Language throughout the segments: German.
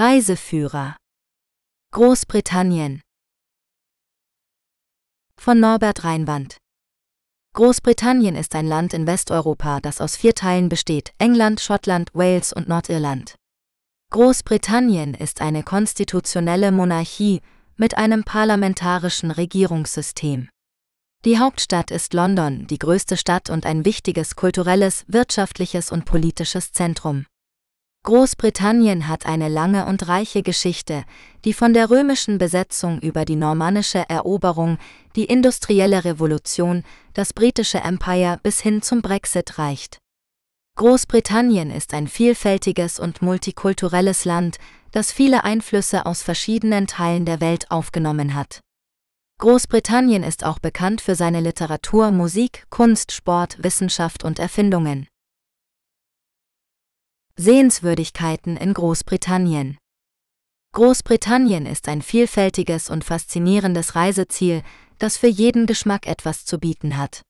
Reiseführer Großbritannien von Norbert Reinwand Großbritannien ist ein Land in Westeuropa, das aus vier Teilen besteht, England, Schottland, Wales und Nordirland. Großbritannien ist eine konstitutionelle Monarchie mit einem parlamentarischen Regierungssystem. Die Hauptstadt ist London, die größte Stadt und ein wichtiges kulturelles, wirtschaftliches und politisches Zentrum. Großbritannien hat eine lange und reiche Geschichte, die von der römischen Besetzung über die normannische Eroberung, die industrielle Revolution, das britische Empire bis hin zum Brexit reicht. Großbritannien ist ein vielfältiges und multikulturelles Land, das viele Einflüsse aus verschiedenen Teilen der Welt aufgenommen hat. Großbritannien ist auch bekannt für seine Literatur, Musik, Kunst, Sport, Wissenschaft und Erfindungen. Sehenswürdigkeiten in Großbritannien. Großbritannien ist ein vielfältiges und faszinierendes Reiseziel, das für jeden Geschmack etwas zu bieten hat.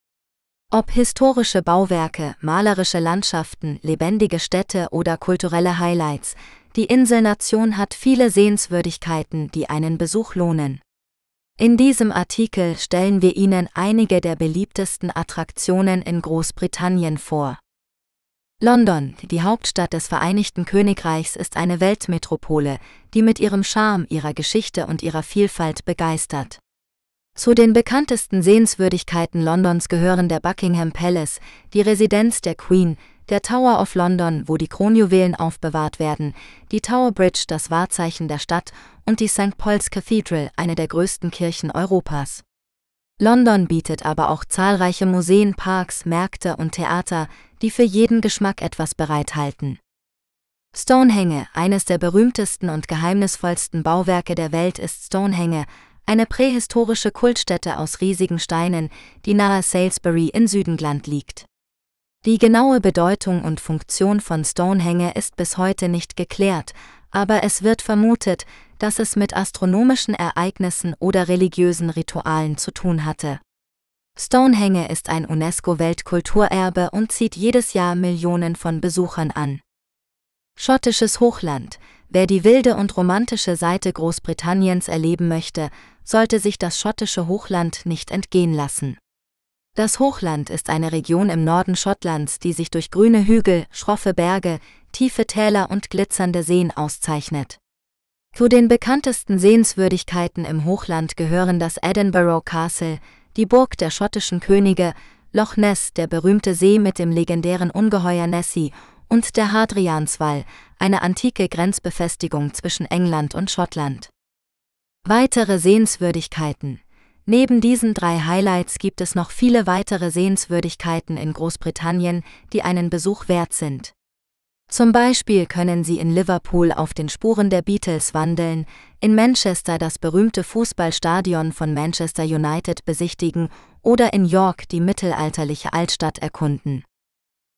Ob historische Bauwerke, malerische Landschaften, lebendige Städte oder kulturelle Highlights, die Inselnation hat viele Sehenswürdigkeiten, die einen Besuch lohnen. In diesem Artikel stellen wir Ihnen einige der beliebtesten Attraktionen in Großbritannien vor. London, die Hauptstadt des Vereinigten Königreichs, ist eine Weltmetropole, die mit ihrem Charme, ihrer Geschichte und ihrer Vielfalt begeistert. Zu den bekanntesten Sehenswürdigkeiten Londons gehören der Buckingham Palace, die Residenz der Queen, der Tower of London, wo die Kronjuwelen aufbewahrt werden, die Tower Bridge, das Wahrzeichen der Stadt, und die St. Paul's Cathedral, eine der größten Kirchen Europas. London bietet aber auch zahlreiche Museen, Parks, Märkte und Theater, die für jeden Geschmack etwas bereithalten. Stonehenge, eines der berühmtesten und geheimnisvollsten Bauwerke der Welt ist Stonehenge, eine prähistorische Kultstätte aus riesigen Steinen, die nahe Salisbury in Südengland liegt. Die genaue Bedeutung und Funktion von Stonehenge ist bis heute nicht geklärt, aber es wird vermutet, dass es mit astronomischen Ereignissen oder religiösen Ritualen zu tun hatte. Stonehenge ist ein UNESCO-Weltkulturerbe und zieht jedes Jahr Millionen von Besuchern an. Schottisches Hochland. Wer die wilde und romantische Seite Großbritanniens erleben möchte, sollte sich das schottische Hochland nicht entgehen lassen. Das Hochland ist eine Region im Norden Schottlands, die sich durch grüne Hügel, schroffe Berge, tiefe Täler und glitzernde Seen auszeichnet. Zu den bekanntesten Sehenswürdigkeiten im Hochland gehören das Edinburgh Castle, die Burg der schottischen Könige, Loch Ness, der berühmte See mit dem legendären Ungeheuer Nessie und der Hadrianswall, eine antike Grenzbefestigung zwischen England und Schottland. Weitere Sehenswürdigkeiten Neben diesen drei Highlights gibt es noch viele weitere Sehenswürdigkeiten in Großbritannien, die einen Besuch wert sind. Zum Beispiel können Sie in Liverpool auf den Spuren der Beatles wandeln, in Manchester das berühmte Fußballstadion von Manchester United besichtigen oder in York die mittelalterliche Altstadt erkunden.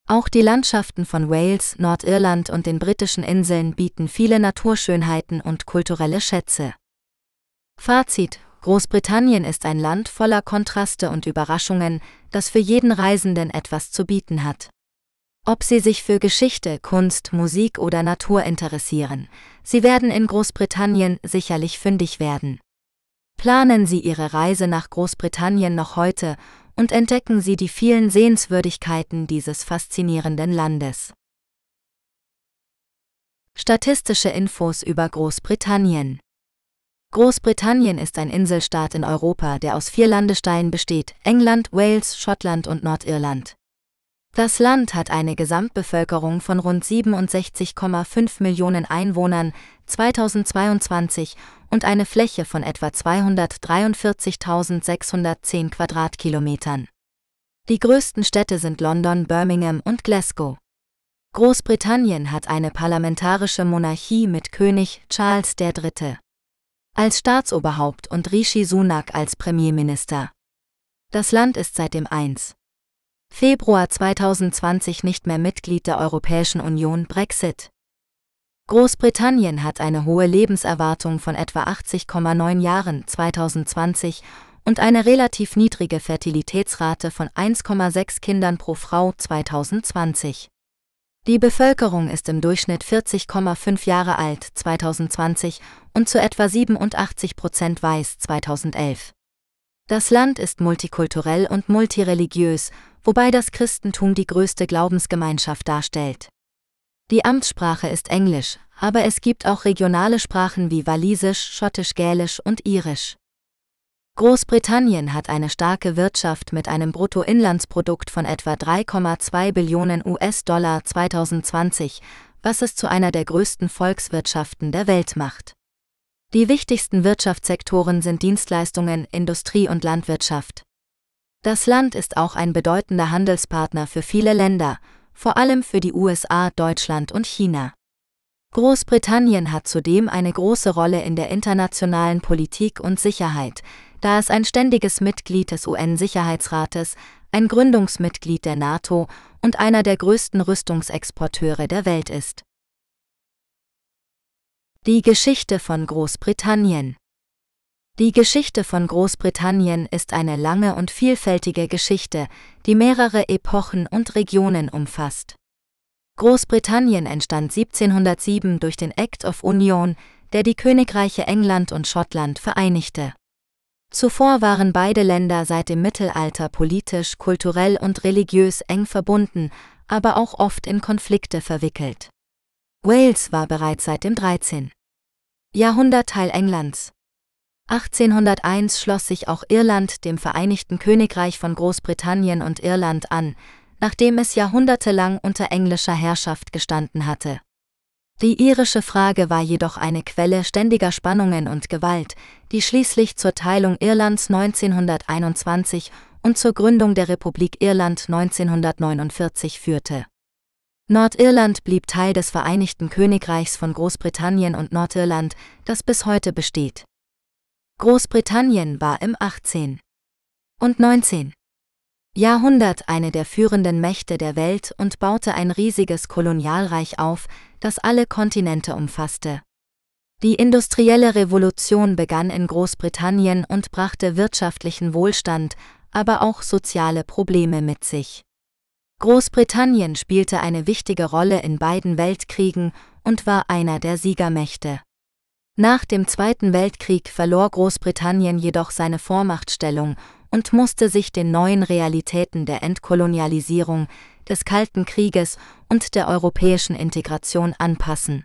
Auch die Landschaften von Wales, Nordirland und den britischen Inseln bieten viele Naturschönheiten und kulturelle Schätze. Fazit Großbritannien ist ein Land voller Kontraste und Überraschungen, das für jeden Reisenden etwas zu bieten hat. Ob Sie sich für Geschichte, Kunst, Musik oder Natur interessieren, Sie werden in Großbritannien sicherlich fündig werden. Planen Sie Ihre Reise nach Großbritannien noch heute und entdecken Sie die vielen Sehenswürdigkeiten dieses faszinierenden Landes. Statistische Infos über Großbritannien Großbritannien ist ein Inselstaat in Europa, der aus vier Landesteilen besteht, England, Wales, Schottland und Nordirland. Das Land hat eine Gesamtbevölkerung von rund 67,5 Millionen Einwohnern 2022 und eine Fläche von etwa 243.610 Quadratkilometern. Die größten Städte sind London, Birmingham und Glasgow. Großbritannien hat eine parlamentarische Monarchie mit König Charles III. als Staatsoberhaupt und Rishi Sunak als Premierminister. Das Land ist seit dem 1. Februar 2020 nicht mehr Mitglied der Europäischen Union Brexit. Großbritannien hat eine hohe Lebenserwartung von etwa 80,9 Jahren 2020 und eine relativ niedrige Fertilitätsrate von 1,6 Kindern pro Frau 2020. Die Bevölkerung ist im Durchschnitt 40,5 Jahre alt 2020 und zu etwa 87 Prozent weiß 2011. Das Land ist multikulturell und multireligiös, wobei das Christentum die größte Glaubensgemeinschaft darstellt. Die Amtssprache ist Englisch, aber es gibt auch regionale Sprachen wie Walisisch, Schottisch-Gälisch und Irisch. Großbritannien hat eine starke Wirtschaft mit einem Bruttoinlandsprodukt von etwa 3,2 Billionen US-Dollar 2020, was es zu einer der größten Volkswirtschaften der Welt macht. Die wichtigsten Wirtschaftssektoren sind Dienstleistungen, Industrie und Landwirtschaft. Das Land ist auch ein bedeutender Handelspartner für viele Länder, vor allem für die USA, Deutschland und China. Großbritannien hat zudem eine große Rolle in der internationalen Politik und Sicherheit, da es ein ständiges Mitglied des UN-Sicherheitsrates, ein Gründungsmitglied der NATO und einer der größten Rüstungsexporteure der Welt ist. Die Geschichte von Großbritannien Die Geschichte von Großbritannien ist eine lange und vielfältige Geschichte, die mehrere Epochen und Regionen umfasst. Großbritannien entstand 1707 durch den Act of Union, der die Königreiche England und Schottland vereinigte. Zuvor waren beide Länder seit dem Mittelalter politisch, kulturell und religiös eng verbunden, aber auch oft in Konflikte verwickelt. Wales war bereits seit dem 13. Jahrhundert Teil Englands. 1801 schloss sich auch Irland dem Vereinigten Königreich von Großbritannien und Irland an, nachdem es jahrhundertelang unter englischer Herrschaft gestanden hatte. Die irische Frage war jedoch eine Quelle ständiger Spannungen und Gewalt, die schließlich zur Teilung Irlands 1921 und zur Gründung der Republik Irland 1949 führte. Nordirland blieb Teil des Vereinigten Königreichs von Großbritannien und Nordirland, das bis heute besteht. Großbritannien war im 18. und 19. Jahrhundert eine der führenden Mächte der Welt und baute ein riesiges Kolonialreich auf, das alle Kontinente umfasste. Die industrielle Revolution begann in Großbritannien und brachte wirtschaftlichen Wohlstand, aber auch soziale Probleme mit sich. Großbritannien spielte eine wichtige Rolle in beiden Weltkriegen und war einer der Siegermächte. Nach dem Zweiten Weltkrieg verlor Großbritannien jedoch seine Vormachtstellung und musste sich den neuen Realitäten der Entkolonialisierung, des Kalten Krieges und der europäischen Integration anpassen.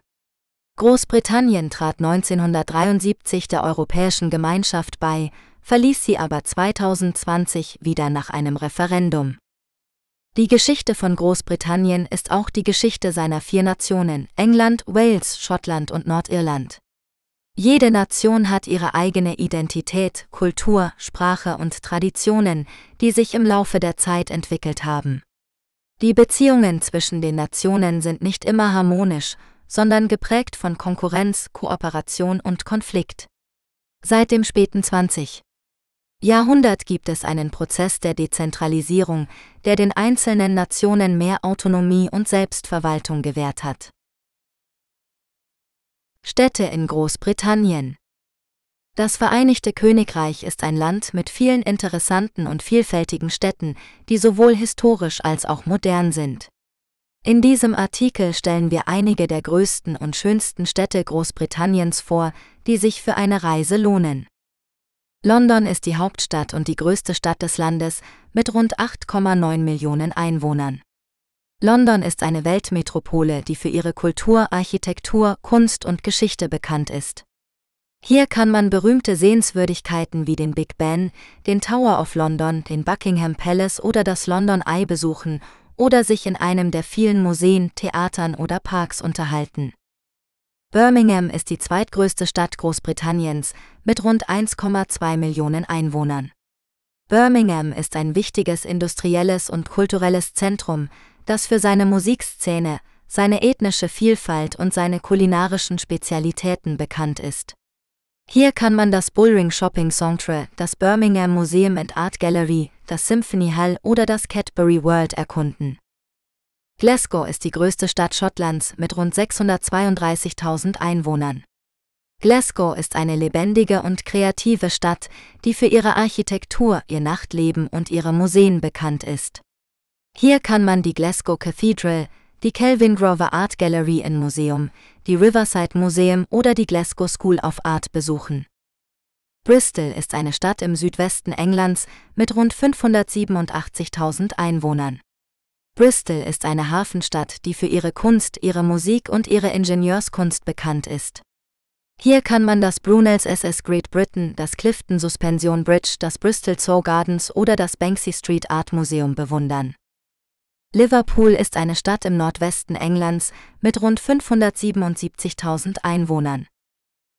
Großbritannien trat 1973 der Europäischen Gemeinschaft bei, verließ sie aber 2020 wieder nach einem Referendum. Die Geschichte von Großbritannien ist auch die Geschichte seiner vier Nationen England, Wales, Schottland und Nordirland. Jede Nation hat ihre eigene Identität, Kultur, Sprache und Traditionen, die sich im Laufe der Zeit entwickelt haben. Die Beziehungen zwischen den Nationen sind nicht immer harmonisch, sondern geprägt von Konkurrenz, Kooperation und Konflikt. Seit dem späten 20. Jahrhundert gibt es einen Prozess der Dezentralisierung, der den einzelnen Nationen mehr Autonomie und Selbstverwaltung gewährt hat. Städte in Großbritannien Das Vereinigte Königreich ist ein Land mit vielen interessanten und vielfältigen Städten, die sowohl historisch als auch modern sind. In diesem Artikel stellen wir einige der größten und schönsten Städte Großbritanniens vor, die sich für eine Reise lohnen. London ist die Hauptstadt und die größte Stadt des Landes mit rund 8,9 Millionen Einwohnern. London ist eine Weltmetropole, die für ihre Kultur, Architektur, Kunst und Geschichte bekannt ist. Hier kann man berühmte Sehenswürdigkeiten wie den Big Ben, den Tower of London, den Buckingham Palace oder das London Eye besuchen oder sich in einem der vielen Museen, Theatern oder Parks unterhalten. Birmingham ist die zweitgrößte Stadt Großbritanniens mit rund 1,2 Millionen Einwohnern. Birmingham ist ein wichtiges industrielles und kulturelles Zentrum, das für seine Musikszene, seine ethnische Vielfalt und seine kulinarischen Spezialitäten bekannt ist. Hier kann man das Bullring Shopping Centre, das Birmingham Museum and Art Gallery, das Symphony Hall oder das Cadbury World erkunden. Glasgow ist die größte Stadt Schottlands mit rund 632.000 Einwohnern. Glasgow ist eine lebendige und kreative Stadt, die für ihre Architektur, ihr Nachtleben und ihre Museen bekannt ist. Hier kann man die Glasgow Cathedral, die Kelvin Grover Art Gallery in Museum, die Riverside Museum oder die Glasgow School of Art besuchen. Bristol ist eine Stadt im Südwesten Englands mit rund 587.000 Einwohnern. Bristol ist eine Hafenstadt, die für ihre Kunst, ihre Musik und ihre Ingenieurskunst bekannt ist. Hier kann man das Brunels SS Great Britain, das Clifton Suspension Bridge, das Bristol Zoo Gardens oder das Banksy Street Art Museum bewundern. Liverpool ist eine Stadt im Nordwesten Englands mit rund 577.000 Einwohnern.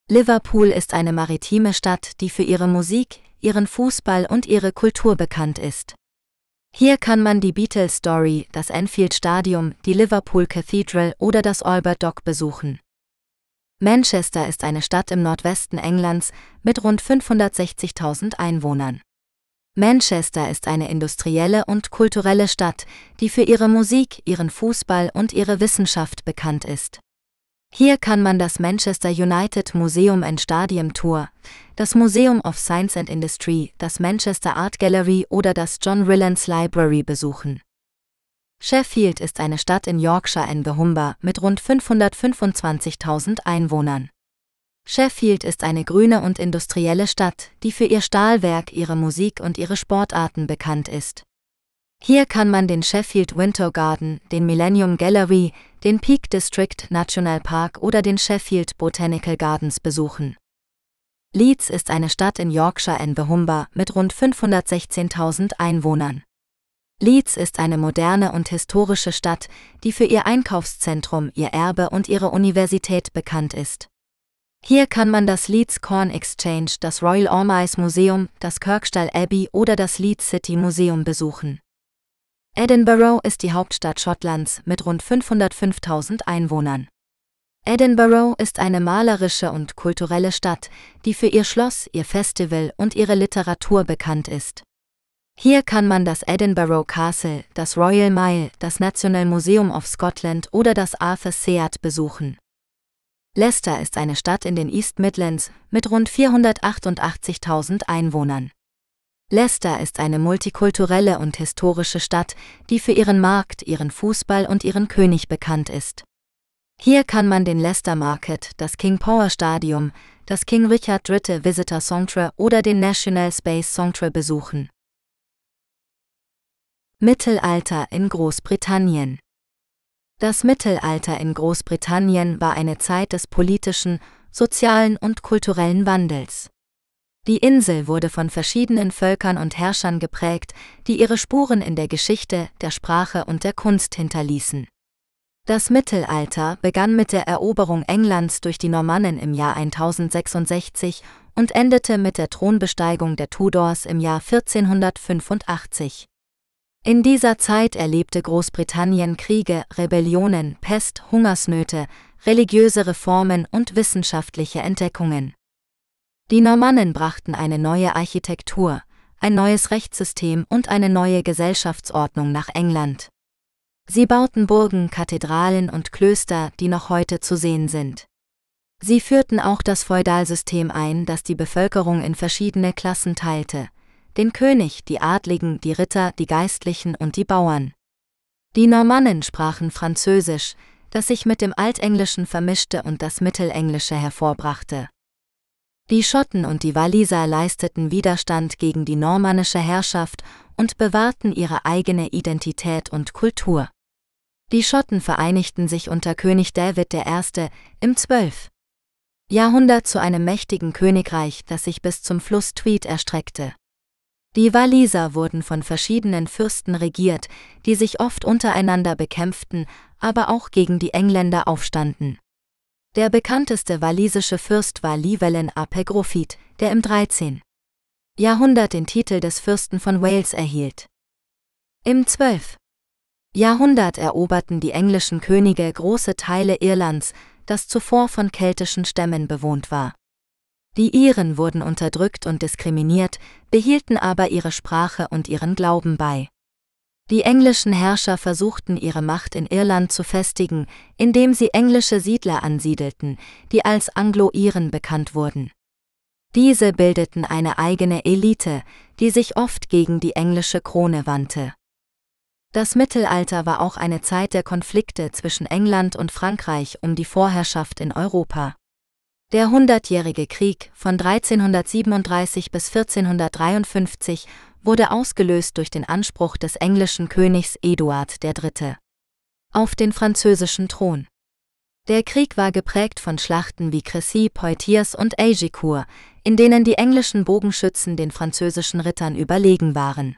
Liverpool ist eine maritime Stadt, die für ihre Musik, ihren Fußball und ihre Kultur bekannt ist. Hier kann man die Beatles Story, das Enfield Stadium, die Liverpool Cathedral oder das Albert Dock besuchen. Manchester ist eine Stadt im Nordwesten Englands mit rund 560.000 Einwohnern. Manchester ist eine industrielle und kulturelle Stadt, die für ihre Musik, ihren Fußball und ihre Wissenschaft bekannt ist. Hier kann man das Manchester United Museum and Stadium Tour, das Museum of Science and Industry, das Manchester Art Gallery oder das John Rillans Library besuchen. Sheffield ist eine Stadt in Yorkshire in the Humber mit rund 525.000 Einwohnern. Sheffield ist eine grüne und industrielle Stadt, die für ihr Stahlwerk, ihre Musik und ihre Sportarten bekannt ist. Hier kann man den Sheffield Winter Garden, den Millennium Gallery, den Peak District National Park oder den Sheffield Botanical Gardens besuchen. Leeds ist eine Stadt in Yorkshire in the Humber mit rund 516.000 Einwohnern. Leeds ist eine moderne und historische Stadt, die für ihr Einkaufszentrum, ihr Erbe und ihre Universität bekannt ist. Hier kann man das Leeds Corn Exchange, das Royal Ormais Museum, das Kirkstall Abbey oder das Leeds City Museum besuchen. Edinburgh ist die Hauptstadt Schottlands mit rund 505.000 Einwohnern. Edinburgh ist eine malerische und kulturelle Stadt, die für ihr Schloss, ihr Festival und ihre Literatur bekannt ist. Hier kann man das Edinburgh Castle, das Royal Mile, das National Museum of Scotland oder das Arthur Seat besuchen. Leicester ist eine Stadt in den East Midlands mit rund 488.000 Einwohnern. Leicester ist eine multikulturelle und historische Stadt, die für ihren Markt, ihren Fußball und ihren König bekannt ist. Hier kann man den Leicester Market, das King Power Stadium, das King Richard III Visitor Centre oder den National Space Centre besuchen. Mittelalter in Großbritannien das Mittelalter in Großbritannien war eine Zeit des politischen, sozialen und kulturellen Wandels. Die Insel wurde von verschiedenen Völkern und Herrschern geprägt, die ihre Spuren in der Geschichte, der Sprache und der Kunst hinterließen. Das Mittelalter begann mit der Eroberung Englands durch die Normannen im Jahr 1066 und endete mit der Thronbesteigung der Tudors im Jahr 1485. In dieser Zeit erlebte Großbritannien Kriege, Rebellionen, Pest, Hungersnöte, religiöse Reformen und wissenschaftliche Entdeckungen. Die Normannen brachten eine neue Architektur, ein neues Rechtssystem und eine neue Gesellschaftsordnung nach England. Sie bauten Burgen, Kathedralen und Klöster, die noch heute zu sehen sind. Sie führten auch das Feudalsystem ein, das die Bevölkerung in verschiedene Klassen teilte, den König, die Adligen, die Ritter, die Geistlichen und die Bauern. Die Normannen sprachen Französisch, das sich mit dem Altenglischen vermischte und das Mittelenglische hervorbrachte. Die Schotten und die Waliser leisteten Widerstand gegen die normannische Herrschaft und bewahrten ihre eigene Identität und Kultur. Die Schotten vereinigten sich unter König David I. im 12. Jahrhundert zu einem mächtigen Königreich, das sich bis zum Fluss Tweed erstreckte. Die Waliser wurden von verschiedenen Fürsten regiert, die sich oft untereinander bekämpften, aber auch gegen die Engländer aufstanden. Der bekannteste walisische Fürst war Llywelyn ap Gruffudd, der im 13. Jahrhundert den Titel des Fürsten von Wales erhielt. Im 12. Jahrhundert eroberten die englischen Könige große Teile Irlands, das zuvor von keltischen Stämmen bewohnt war. Die Iren wurden unterdrückt und diskriminiert, behielten aber ihre Sprache und ihren Glauben bei. Die englischen Herrscher versuchten ihre Macht in Irland zu festigen, indem sie englische Siedler ansiedelten, die als Anglo-Iren bekannt wurden. Diese bildeten eine eigene Elite, die sich oft gegen die englische Krone wandte. Das Mittelalter war auch eine Zeit der Konflikte zwischen England und Frankreich um die Vorherrschaft in Europa. Der Hundertjährige Krieg von 1337 bis 1453 wurde ausgelöst durch den Anspruch des englischen Königs Eduard III. auf den französischen Thron. Der Krieg war geprägt von Schlachten wie Crécy, Poitiers und Agincourt, in denen die englischen Bogenschützen den französischen Rittern überlegen waren.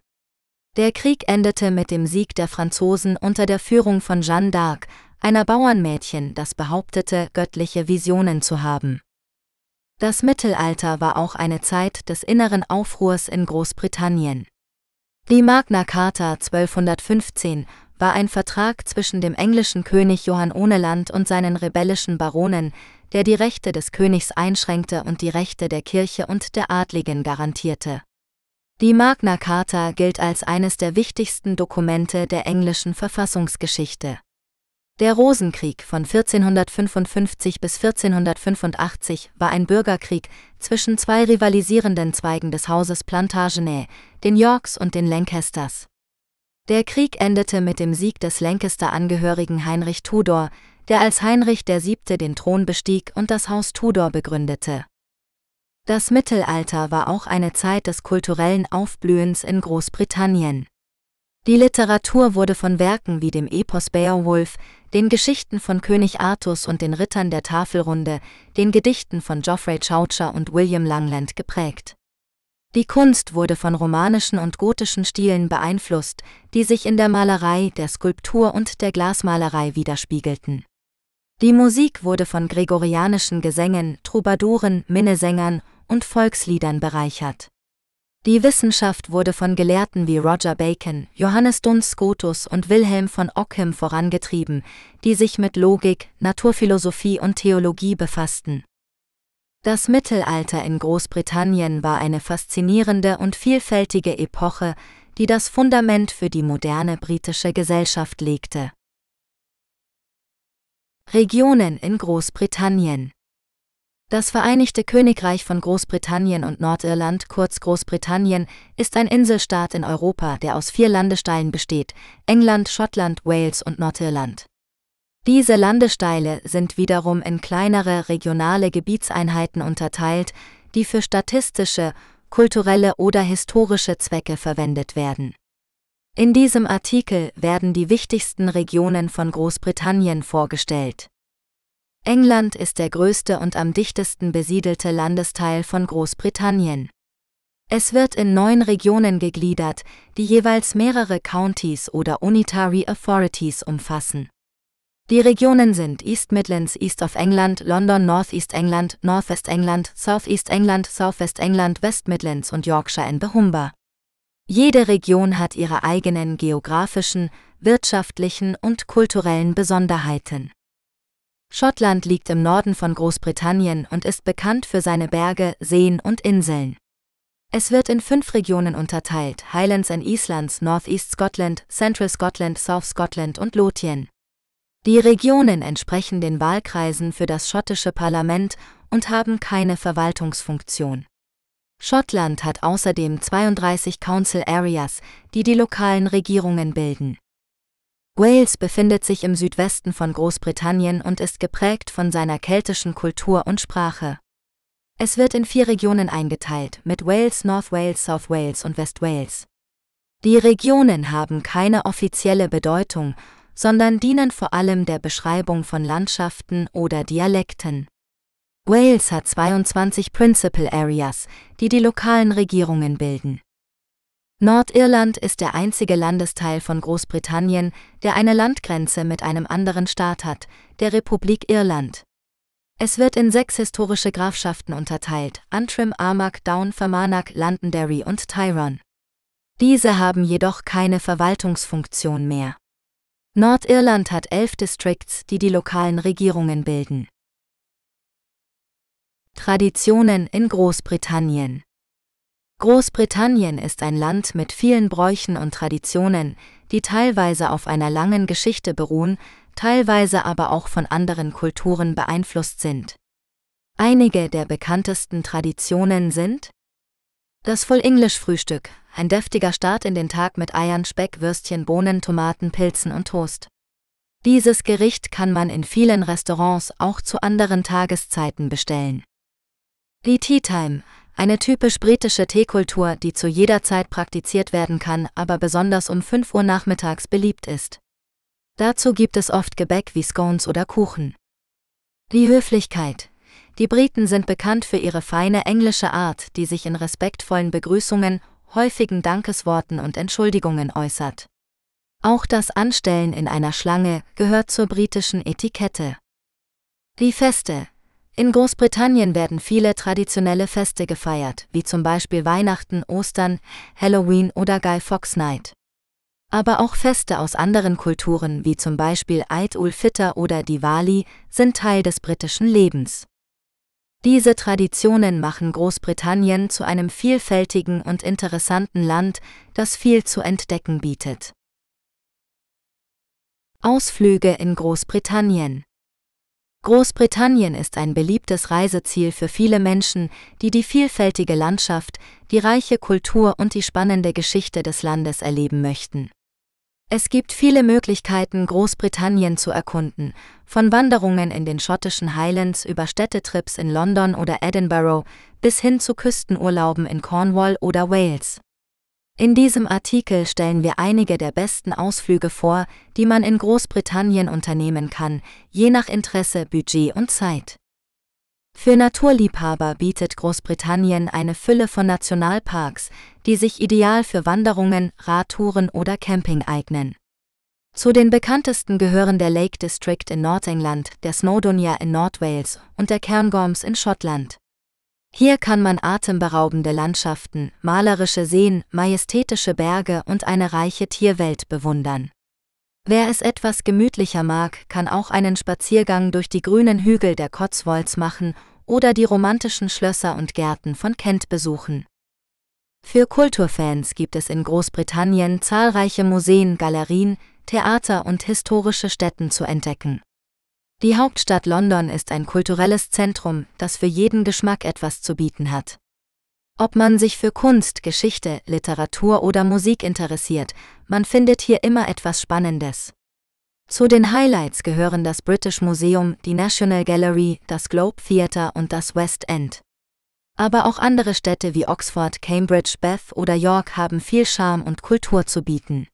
Der Krieg endete mit dem Sieg der Franzosen unter der Führung von Jeanne d'Arc, einer Bauernmädchen, das behauptete, göttliche Visionen zu haben. Das Mittelalter war auch eine Zeit des inneren Aufruhrs in Großbritannien. Die Magna Carta 1215 war ein Vertrag zwischen dem englischen König Johann Ohneland und seinen rebellischen Baronen, der die Rechte des Königs einschränkte und die Rechte der Kirche und der Adligen garantierte. Die Magna Carta gilt als eines der wichtigsten Dokumente der englischen Verfassungsgeschichte. Der Rosenkrieg von 1455 bis 1485 war ein Bürgerkrieg zwischen zwei rivalisierenden Zweigen des Hauses Plantagenet, den Yorks und den Lancasters. Der Krieg endete mit dem Sieg des Lancaster-Angehörigen Heinrich Tudor, der als Heinrich VII. den Thron bestieg und das Haus Tudor begründete. Das Mittelalter war auch eine Zeit des kulturellen Aufblühens in Großbritannien. Die Literatur wurde von Werken wie dem Epos Beowulf, den Geschichten von König Artus und den Rittern der Tafelrunde, den Gedichten von Geoffrey Chaucer und William Langland geprägt. Die Kunst wurde von romanischen und gotischen Stilen beeinflusst, die sich in der Malerei, der Skulptur und der Glasmalerei widerspiegelten. Die Musik wurde von gregorianischen Gesängen, Troubadouren, Minnesängern und Volksliedern bereichert. Die Wissenschaft wurde von Gelehrten wie Roger Bacon, Johannes Duns Scotus und Wilhelm von Ockham vorangetrieben, die sich mit Logik, Naturphilosophie und Theologie befassten. Das Mittelalter in Großbritannien war eine faszinierende und vielfältige Epoche, die das Fundament für die moderne britische Gesellschaft legte. Regionen in Großbritannien das Vereinigte Königreich von Großbritannien und Nordirland, kurz Großbritannien, ist ein Inselstaat in Europa, der aus vier Landesteilen besteht: England, Schottland, Wales und Nordirland. Diese Landesteile sind wiederum in kleinere regionale Gebietseinheiten unterteilt, die für statistische, kulturelle oder historische Zwecke verwendet werden. In diesem Artikel werden die wichtigsten Regionen von Großbritannien vorgestellt. England ist der größte und am dichtesten besiedelte Landesteil von Großbritannien. Es wird in neun Regionen gegliedert, die jeweils mehrere Countys oder Unitary Authorities umfassen. Die Regionen sind East Midlands, East of England, London, North East England, North West England, South East England, South West England, West Midlands und Yorkshire and Behumba. Jede Region hat ihre eigenen geografischen, wirtschaftlichen und kulturellen Besonderheiten. Schottland liegt im Norden von Großbritannien und ist bekannt für seine Berge, Seen und Inseln. Es wird in fünf Regionen unterteilt: Highlands and Eastlands, Northeast Scotland, Central Scotland, South Scotland und Lothian. Die Regionen entsprechen den Wahlkreisen für das schottische Parlament und haben keine Verwaltungsfunktion. Schottland hat außerdem 32 Council Areas, die die lokalen Regierungen bilden. Wales befindet sich im Südwesten von Großbritannien und ist geprägt von seiner keltischen Kultur und Sprache. Es wird in vier Regionen eingeteilt, mit Wales, North Wales, South Wales und West Wales. Die Regionen haben keine offizielle Bedeutung, sondern dienen vor allem der Beschreibung von Landschaften oder Dialekten. Wales hat 22 Principal Areas, die die lokalen Regierungen bilden. Nordirland ist der einzige Landesteil von Großbritannien, der eine Landgrenze mit einem anderen Staat hat, der Republik Irland. Es wird in sechs historische Grafschaften unterteilt: Antrim, Armagh, Down, Fermanagh, Londonderry und Tyrone. Diese haben jedoch keine Verwaltungsfunktion mehr. Nordirland hat elf Districts, die die lokalen Regierungen bilden. Traditionen in Großbritannien Großbritannien ist ein Land mit vielen Bräuchen und Traditionen, die teilweise auf einer langen Geschichte beruhen, teilweise aber auch von anderen Kulturen beeinflusst sind. Einige der bekanntesten Traditionen sind das Full English Frühstück, ein deftiger Start in den Tag mit Eiern, Speck, Würstchen, Bohnen, Tomaten, Pilzen und Toast. Dieses Gericht kann man in vielen Restaurants auch zu anderen Tageszeiten bestellen. Die Tea Time, eine typisch britische Teekultur, die zu jeder Zeit praktiziert werden kann, aber besonders um 5 Uhr nachmittags beliebt ist. Dazu gibt es oft Gebäck wie Scones oder Kuchen. Die Höflichkeit. Die Briten sind bekannt für ihre feine englische Art, die sich in respektvollen Begrüßungen, häufigen Dankesworten und Entschuldigungen äußert. Auch das Anstellen in einer Schlange gehört zur britischen Etikette. Die Feste. In Großbritannien werden viele traditionelle Feste gefeiert, wie zum Beispiel Weihnachten, Ostern, Halloween oder Guy Fawkes Night. Aber auch Feste aus anderen Kulturen, wie zum Beispiel Eid ul-Fitr oder Diwali, sind Teil des britischen Lebens. Diese Traditionen machen Großbritannien zu einem vielfältigen und interessanten Land, das viel zu entdecken bietet. Ausflüge in Großbritannien Großbritannien ist ein beliebtes Reiseziel für viele Menschen, die die vielfältige Landschaft, die reiche Kultur und die spannende Geschichte des Landes erleben möchten. Es gibt viele Möglichkeiten, Großbritannien zu erkunden, von Wanderungen in den schottischen Highlands über Städtetrips in London oder Edinburgh bis hin zu Küstenurlauben in Cornwall oder Wales. In diesem Artikel stellen wir einige der besten Ausflüge vor, die man in Großbritannien unternehmen kann, je nach Interesse, Budget und Zeit. Für Naturliebhaber bietet Großbritannien eine Fülle von Nationalparks, die sich ideal für Wanderungen, Radtouren oder Camping eignen. Zu den bekanntesten gehören der Lake District in Nordengland, der Snowdonia in Nordwales und der Cairngorms in Schottland. Hier kann man atemberaubende Landschaften, malerische Seen, majestätische Berge und eine reiche Tierwelt bewundern. Wer es etwas gemütlicher mag, kann auch einen Spaziergang durch die grünen Hügel der Cotswolds machen oder die romantischen Schlösser und Gärten von Kent besuchen. Für Kulturfans gibt es in Großbritannien zahlreiche Museen, Galerien, Theater und historische Stätten zu entdecken. Die Hauptstadt London ist ein kulturelles Zentrum, das für jeden Geschmack etwas zu bieten hat. Ob man sich für Kunst, Geschichte, Literatur oder Musik interessiert, man findet hier immer etwas Spannendes. Zu den Highlights gehören das British Museum, die National Gallery, das Globe Theatre und das West End. Aber auch andere Städte wie Oxford, Cambridge, Bath oder York haben viel Charme und Kultur zu bieten.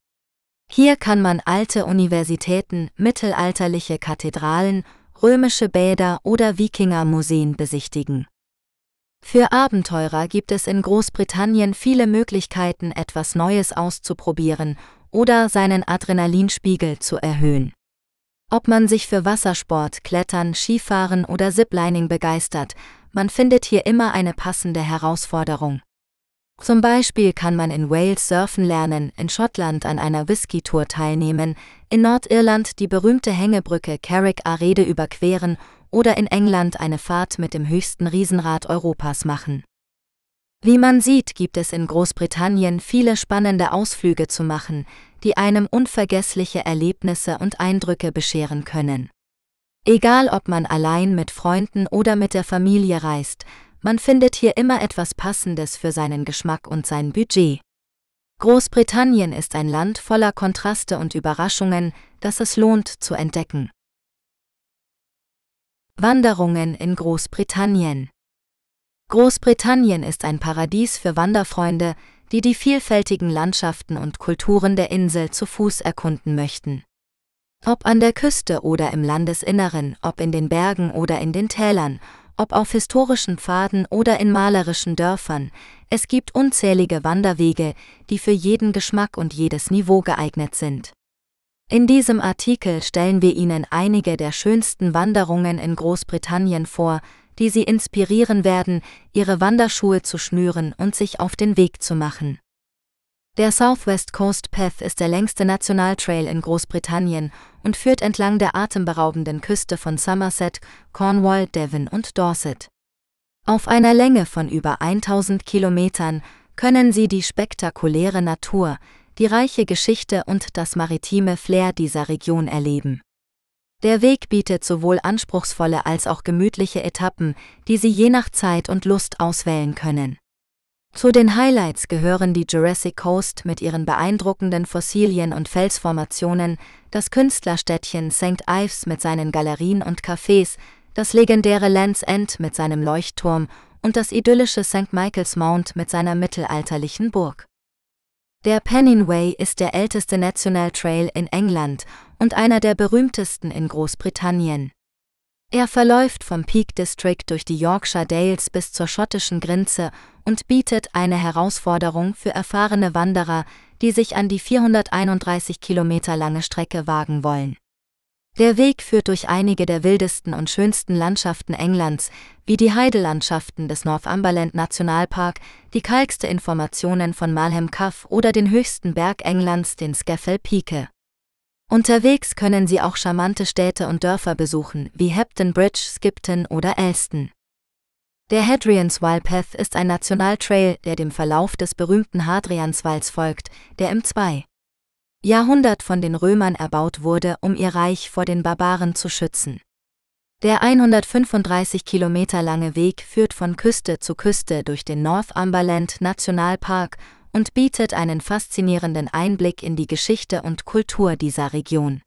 Hier kann man alte Universitäten, mittelalterliche Kathedralen, römische Bäder oder Wikingermuseen besichtigen. Für Abenteurer gibt es in Großbritannien viele Möglichkeiten, etwas Neues auszuprobieren oder seinen Adrenalinspiegel zu erhöhen. Ob man sich für Wassersport, Klettern, Skifahren oder Ziplining begeistert, man findet hier immer eine passende Herausforderung. Zum Beispiel kann man in Wales surfen lernen, in Schottland an einer Whisky-Tour teilnehmen, in Nordirland die berühmte Hängebrücke Carrick Arede überqueren oder in England eine Fahrt mit dem höchsten Riesenrad Europas machen. Wie man sieht, gibt es in Großbritannien viele spannende Ausflüge zu machen, die einem unvergessliche Erlebnisse und Eindrücke bescheren können. Egal ob man allein mit Freunden oder mit der Familie reist, man findet hier immer etwas Passendes für seinen Geschmack und sein Budget. Großbritannien ist ein Land voller Kontraste und Überraschungen, das es lohnt zu entdecken. Wanderungen in Großbritannien Großbritannien ist ein Paradies für Wanderfreunde, die die vielfältigen Landschaften und Kulturen der Insel zu Fuß erkunden möchten. Ob an der Küste oder im Landesinneren, ob in den Bergen oder in den Tälern, ob auf historischen Pfaden oder in malerischen Dörfern, es gibt unzählige Wanderwege, die für jeden Geschmack und jedes Niveau geeignet sind. In diesem Artikel stellen wir Ihnen einige der schönsten Wanderungen in Großbritannien vor, die Sie inspirieren werden, Ihre Wanderschuhe zu schnüren und sich auf den Weg zu machen. Der Southwest Coast Path ist der längste Nationaltrail in Großbritannien und führt entlang der atemberaubenden Küste von Somerset, Cornwall, Devon und Dorset. Auf einer Länge von über 1000 Kilometern können Sie die spektakuläre Natur, die reiche Geschichte und das maritime Flair dieser Region erleben. Der Weg bietet sowohl anspruchsvolle als auch gemütliche Etappen, die Sie je nach Zeit und Lust auswählen können. Zu den Highlights gehören die Jurassic Coast mit ihren beeindruckenden Fossilien und Felsformationen, das Künstlerstädtchen St. Ives mit seinen Galerien und Cafés, das legendäre Land's End mit seinem Leuchtturm und das idyllische St. Michael's Mount mit seiner mittelalterlichen Burg. Der Pennine Way ist der älteste National Trail in England und einer der berühmtesten in Großbritannien. Er verläuft vom Peak District durch die Yorkshire Dales bis zur schottischen Grenze und bietet eine Herausforderung für erfahrene Wanderer, die sich an die 431 Kilometer lange Strecke wagen wollen. Der Weg führt durch einige der wildesten und schönsten Landschaften Englands, wie die Heidelandschaften des Northumberland Nationalpark, die kalkste Informationen von Malham Cove oder den höchsten Berg Englands, den Scafell Pike. Unterwegs können Sie auch charmante Städte und Dörfer besuchen, wie Hepton Bridge, Skipton oder Elston. Der Hadrianswall Path ist ein Nationaltrail, der dem Verlauf des berühmten Hadrianswalls folgt, der im 2. Jahrhundert von den Römern erbaut wurde, um ihr Reich vor den Barbaren zu schützen. Der 135 Kilometer lange Weg führt von Küste zu Küste durch den Northumberland Nationalpark und bietet einen faszinierenden Einblick in die Geschichte und Kultur dieser Region.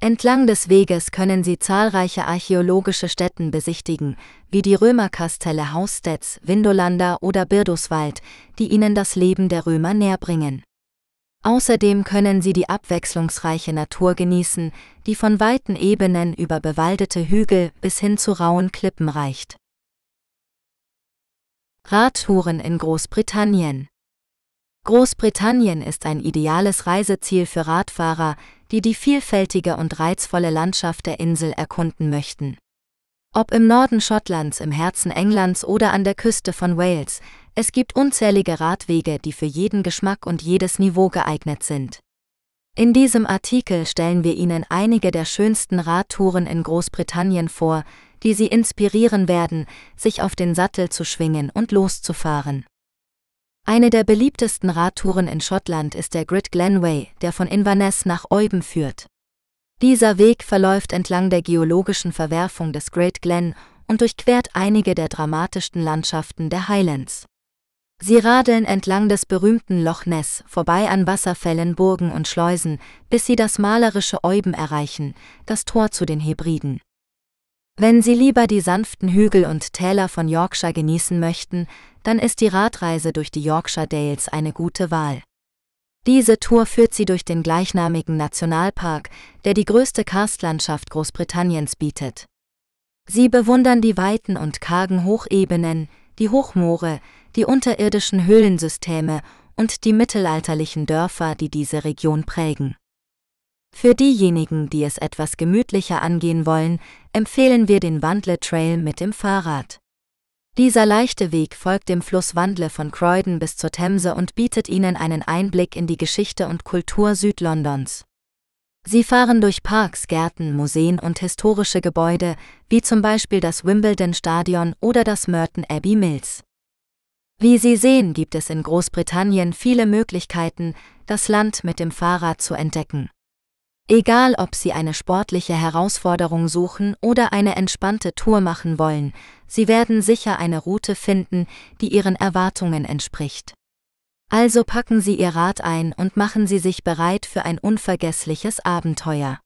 Entlang des Weges können Sie zahlreiche archäologische Stätten besichtigen, wie die Römerkastelle Hausstedts, Windolanda oder Birdoswald, die Ihnen das Leben der Römer näherbringen. Außerdem können Sie die abwechslungsreiche Natur genießen, die von weiten Ebenen über bewaldete Hügel bis hin zu rauen Klippen reicht. Radtouren in Großbritannien Großbritannien ist ein ideales Reiseziel für Radfahrer, die die vielfältige und reizvolle Landschaft der Insel erkunden möchten. Ob im Norden Schottlands, im Herzen Englands oder an der Küste von Wales, es gibt unzählige Radwege, die für jeden Geschmack und jedes Niveau geeignet sind. In diesem Artikel stellen wir Ihnen einige der schönsten Radtouren in Großbritannien vor, die Sie inspirieren werden, sich auf den Sattel zu schwingen und loszufahren. Eine der beliebtesten Radtouren in Schottland ist der Grid Glenway, der von Inverness nach Euben führt. Dieser Weg verläuft entlang der geologischen Verwerfung des Great Glen und durchquert einige der dramatischsten Landschaften der Highlands. Sie radeln entlang des berühmten Loch Ness, vorbei an Wasserfällen, Burgen und Schleusen, bis sie das malerische Euben erreichen, das Tor zu den Hebriden. Wenn Sie lieber die sanften Hügel und Täler von Yorkshire genießen möchten, dann ist die Radreise durch die Yorkshire Dales eine gute Wahl. Diese Tour führt Sie durch den gleichnamigen Nationalpark, der die größte Karstlandschaft Großbritanniens bietet. Sie bewundern die weiten und kargen Hochebenen, die Hochmoore, die unterirdischen Höhlensysteme und die mittelalterlichen Dörfer, die diese Region prägen. Für diejenigen, die es etwas gemütlicher angehen wollen, empfehlen wir den Wandle Trail mit dem Fahrrad. Dieser leichte Weg folgt dem Fluss Wandle von Croydon bis zur Themse und bietet Ihnen einen Einblick in die Geschichte und Kultur Südlondons. Sie fahren durch Parks, Gärten, Museen und historische Gebäude, wie zum Beispiel das Wimbledon Stadion oder das Merton Abbey Mills. Wie Sie sehen, gibt es in Großbritannien viele Möglichkeiten, das Land mit dem Fahrrad zu entdecken. Egal ob Sie eine sportliche Herausforderung suchen oder eine entspannte Tour machen wollen, Sie werden sicher eine Route finden, die Ihren Erwartungen entspricht. Also packen Sie Ihr Rad ein und machen Sie sich bereit für ein unvergessliches Abenteuer.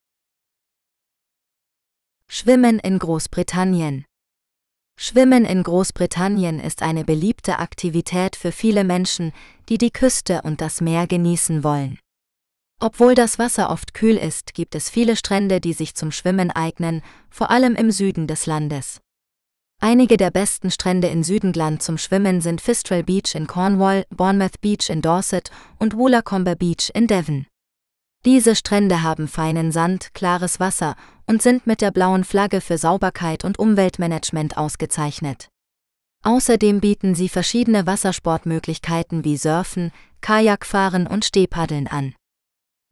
Schwimmen in Großbritannien Schwimmen in Großbritannien ist eine beliebte Aktivität für viele Menschen, die die Küste und das Meer genießen wollen. Obwohl das Wasser oft kühl ist, gibt es viele Strände, die sich zum Schwimmen eignen, vor allem im Süden des Landes. Einige der besten Strände in Südengland zum Schwimmen sind Fistral Beach in Cornwall, Bournemouth Beach in Dorset und Woolacombe Beach in Devon. Diese Strände haben feinen Sand, klares Wasser und sind mit der blauen Flagge für Sauberkeit und Umweltmanagement ausgezeichnet. Außerdem bieten sie verschiedene Wassersportmöglichkeiten wie Surfen, Kajakfahren und Stehpaddeln an.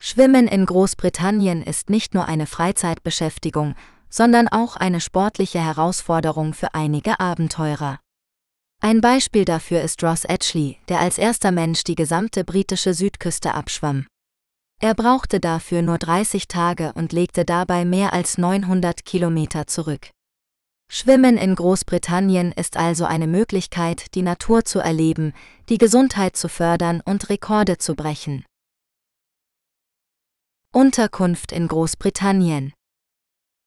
Schwimmen in Großbritannien ist nicht nur eine Freizeitbeschäftigung, sondern auch eine sportliche Herausforderung für einige Abenteurer. Ein Beispiel dafür ist Ross Edgley, der als erster Mensch die gesamte britische Südküste abschwamm. Er brauchte dafür nur 30 Tage und legte dabei mehr als 900 Kilometer zurück. Schwimmen in Großbritannien ist also eine Möglichkeit, die Natur zu erleben, die Gesundheit zu fördern und Rekorde zu brechen. Unterkunft in Großbritannien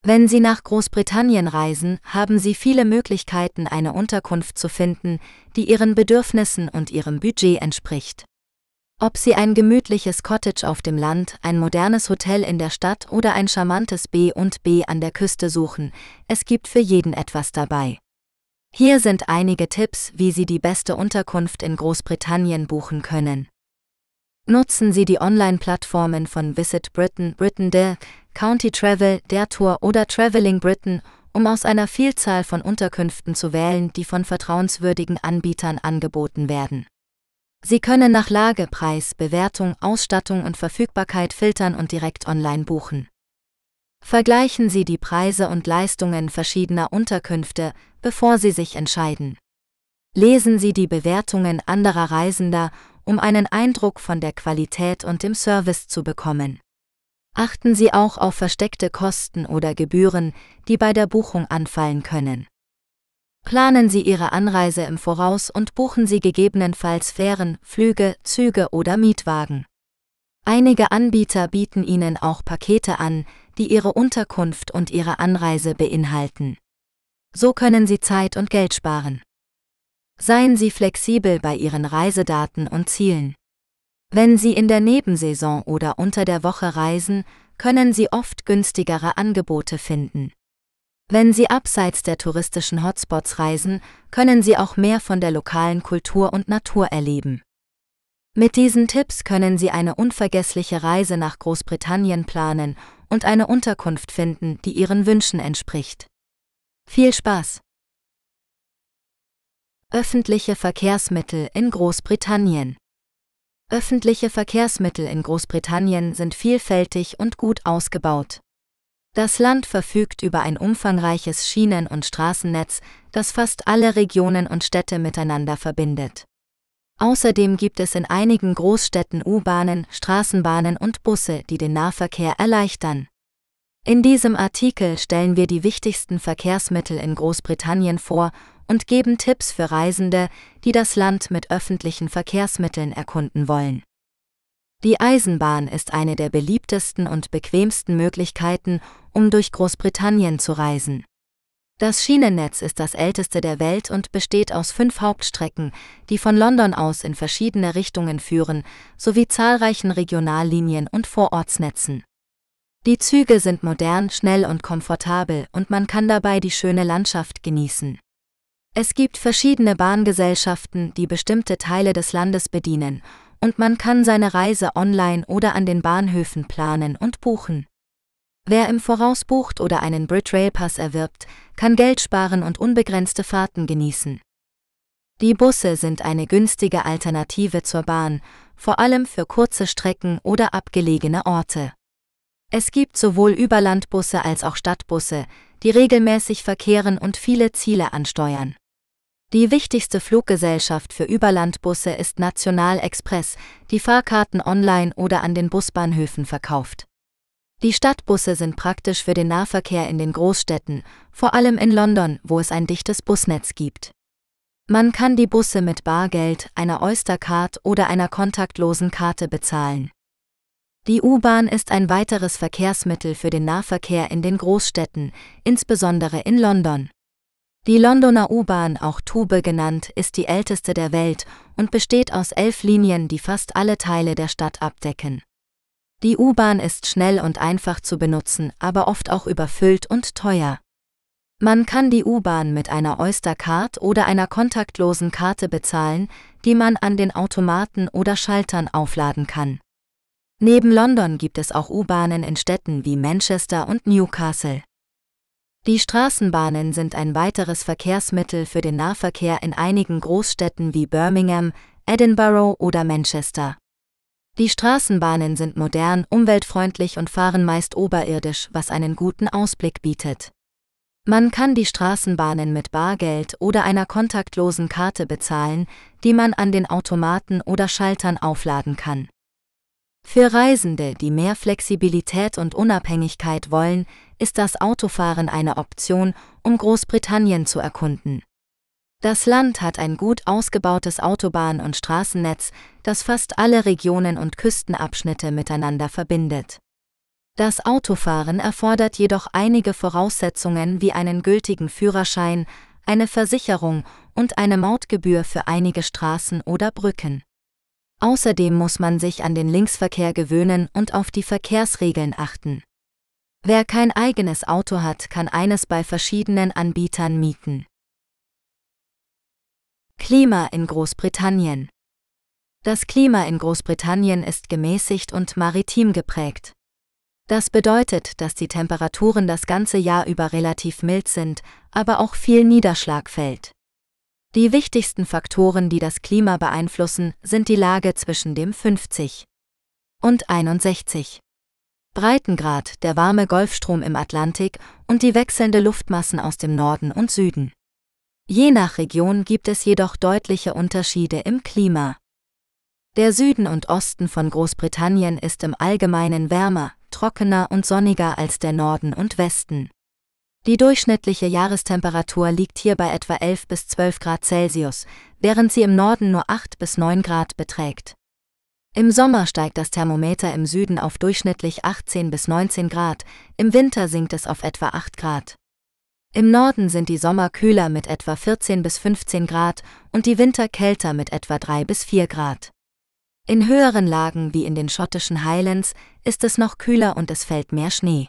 Wenn Sie nach Großbritannien reisen, haben Sie viele Möglichkeiten, eine Unterkunft zu finden, die Ihren Bedürfnissen und Ihrem Budget entspricht. Ob Sie ein gemütliches Cottage auf dem Land, ein modernes Hotel in der Stadt oder ein charmantes B und B an der Küste suchen, es gibt für jeden etwas dabei. Hier sind einige Tipps, wie Sie die beste Unterkunft in Großbritannien buchen können. Nutzen Sie die Online-Plattformen von Visit Britain, Britain der County Travel, der Tour oder Traveling Britain, um aus einer Vielzahl von Unterkünften zu wählen, die von vertrauenswürdigen Anbietern angeboten werden. Sie können nach Lage, Preis, Bewertung, Ausstattung und Verfügbarkeit filtern und direkt online buchen. Vergleichen Sie die Preise und Leistungen verschiedener Unterkünfte, bevor Sie sich entscheiden. Lesen Sie die Bewertungen anderer Reisender, um einen Eindruck von der Qualität und dem Service zu bekommen. Achten Sie auch auf versteckte Kosten oder Gebühren, die bei der Buchung anfallen können. Planen Sie Ihre Anreise im Voraus und buchen Sie gegebenenfalls Fähren, Flüge, Züge oder Mietwagen. Einige Anbieter bieten Ihnen auch Pakete an, die Ihre Unterkunft und Ihre Anreise beinhalten. So können Sie Zeit und Geld sparen. Seien Sie flexibel bei Ihren Reisedaten und Zielen. Wenn Sie in der Nebensaison oder unter der Woche reisen, können Sie oft günstigere Angebote finden. Wenn Sie abseits der touristischen Hotspots reisen, können Sie auch mehr von der lokalen Kultur und Natur erleben. Mit diesen Tipps können Sie eine unvergessliche Reise nach Großbritannien planen und eine Unterkunft finden, die Ihren Wünschen entspricht. Viel Spaß! Öffentliche Verkehrsmittel in Großbritannien Öffentliche Verkehrsmittel in Großbritannien sind vielfältig und gut ausgebaut. Das Land verfügt über ein umfangreiches Schienen- und Straßennetz, das fast alle Regionen und Städte miteinander verbindet. Außerdem gibt es in einigen Großstädten U-Bahnen, Straßenbahnen und Busse, die den Nahverkehr erleichtern. In diesem Artikel stellen wir die wichtigsten Verkehrsmittel in Großbritannien vor und geben Tipps für Reisende, die das Land mit öffentlichen Verkehrsmitteln erkunden wollen. Die Eisenbahn ist eine der beliebtesten und bequemsten Möglichkeiten, um durch Großbritannien zu reisen. Das Schienennetz ist das älteste der Welt und besteht aus fünf Hauptstrecken, die von London aus in verschiedene Richtungen führen, sowie zahlreichen Regionallinien und Vorortsnetzen. Die Züge sind modern, schnell und komfortabel und man kann dabei die schöne Landschaft genießen. Es gibt verschiedene Bahngesellschaften, die bestimmte Teile des Landes bedienen und man kann seine Reise online oder an den Bahnhöfen planen und buchen. Wer im Voraus bucht oder einen Brit Rail Pass erwirbt, kann Geld sparen und unbegrenzte Fahrten genießen. Die Busse sind eine günstige Alternative zur Bahn, vor allem für kurze Strecken oder abgelegene Orte. Es gibt sowohl Überlandbusse als auch Stadtbusse, die regelmäßig verkehren und viele Ziele ansteuern. Die wichtigste Fluggesellschaft für Überlandbusse ist National Express, die Fahrkarten online oder an den Busbahnhöfen verkauft. Die Stadtbusse sind praktisch für den Nahverkehr in den Großstädten, vor allem in London, wo es ein dichtes Busnetz gibt. Man kann die Busse mit Bargeld, einer Oyster-Card oder einer kontaktlosen Karte bezahlen. Die U-Bahn ist ein weiteres Verkehrsmittel für den Nahverkehr in den Großstädten, insbesondere in London. Die Londoner U-Bahn, auch Tube genannt, ist die älteste der Welt und besteht aus elf Linien, die fast alle Teile der Stadt abdecken. Die U-Bahn ist schnell und einfach zu benutzen, aber oft auch überfüllt und teuer. Man kann die U-Bahn mit einer Oyster-Card oder einer kontaktlosen Karte bezahlen, die man an den Automaten oder Schaltern aufladen kann. Neben London gibt es auch U-Bahnen in Städten wie Manchester und Newcastle. Die Straßenbahnen sind ein weiteres Verkehrsmittel für den Nahverkehr in einigen Großstädten wie Birmingham, Edinburgh oder Manchester. Die Straßenbahnen sind modern, umweltfreundlich und fahren meist oberirdisch, was einen guten Ausblick bietet. Man kann die Straßenbahnen mit Bargeld oder einer kontaktlosen Karte bezahlen, die man an den Automaten oder Schaltern aufladen kann. Für Reisende, die mehr Flexibilität und Unabhängigkeit wollen, ist das Autofahren eine Option, um Großbritannien zu erkunden. Das Land hat ein gut ausgebautes Autobahn- und Straßennetz, das fast alle Regionen und Küstenabschnitte miteinander verbindet. Das Autofahren erfordert jedoch einige Voraussetzungen wie einen gültigen Führerschein, eine Versicherung und eine Mautgebühr für einige Straßen oder Brücken. Außerdem muss man sich an den Linksverkehr gewöhnen und auf die Verkehrsregeln achten. Wer kein eigenes Auto hat, kann eines bei verschiedenen Anbietern mieten. Klima in Großbritannien Das Klima in Großbritannien ist gemäßigt und maritim geprägt. Das bedeutet, dass die Temperaturen das ganze Jahr über relativ mild sind, aber auch viel Niederschlag fällt. Die wichtigsten Faktoren, die das Klima beeinflussen, sind die Lage zwischen dem 50 und 61 Breitengrad, der warme Golfstrom im Atlantik und die wechselnde Luftmassen aus dem Norden und Süden. Je nach Region gibt es jedoch deutliche Unterschiede im Klima. Der Süden und Osten von Großbritannien ist im Allgemeinen wärmer, trockener und sonniger als der Norden und Westen. Die durchschnittliche Jahrestemperatur liegt hier bei etwa 11 bis 12 Grad Celsius, während sie im Norden nur 8 bis 9 Grad beträgt. Im Sommer steigt das Thermometer im Süden auf durchschnittlich 18 bis 19 Grad, im Winter sinkt es auf etwa 8 Grad. Im Norden sind die Sommer kühler mit etwa 14 bis 15 Grad und die Winter kälter mit etwa 3 bis 4 Grad. In höheren Lagen wie in den schottischen Highlands ist es noch kühler und es fällt mehr Schnee.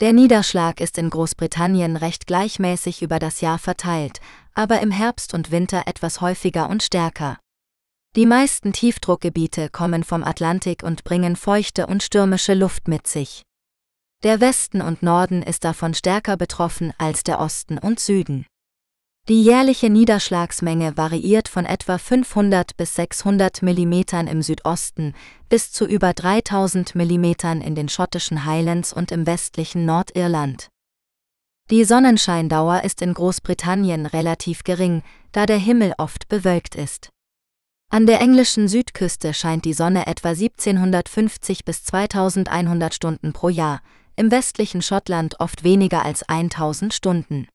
Der Niederschlag ist in Großbritannien recht gleichmäßig über das Jahr verteilt, aber im Herbst und Winter etwas häufiger und stärker. Die meisten Tiefdruckgebiete kommen vom Atlantik und bringen feuchte und stürmische Luft mit sich. Der Westen und Norden ist davon stärker betroffen als der Osten und Süden. Die jährliche Niederschlagsmenge variiert von etwa 500 bis 600 mm im Südosten bis zu über 3000 mm in den schottischen Highlands und im westlichen Nordirland. Die Sonnenscheindauer ist in Großbritannien relativ gering, da der Himmel oft bewölkt ist. An der englischen Südküste scheint die Sonne etwa 1750 bis 2100 Stunden pro Jahr, im westlichen Schottland oft weniger als 1000 Stunden.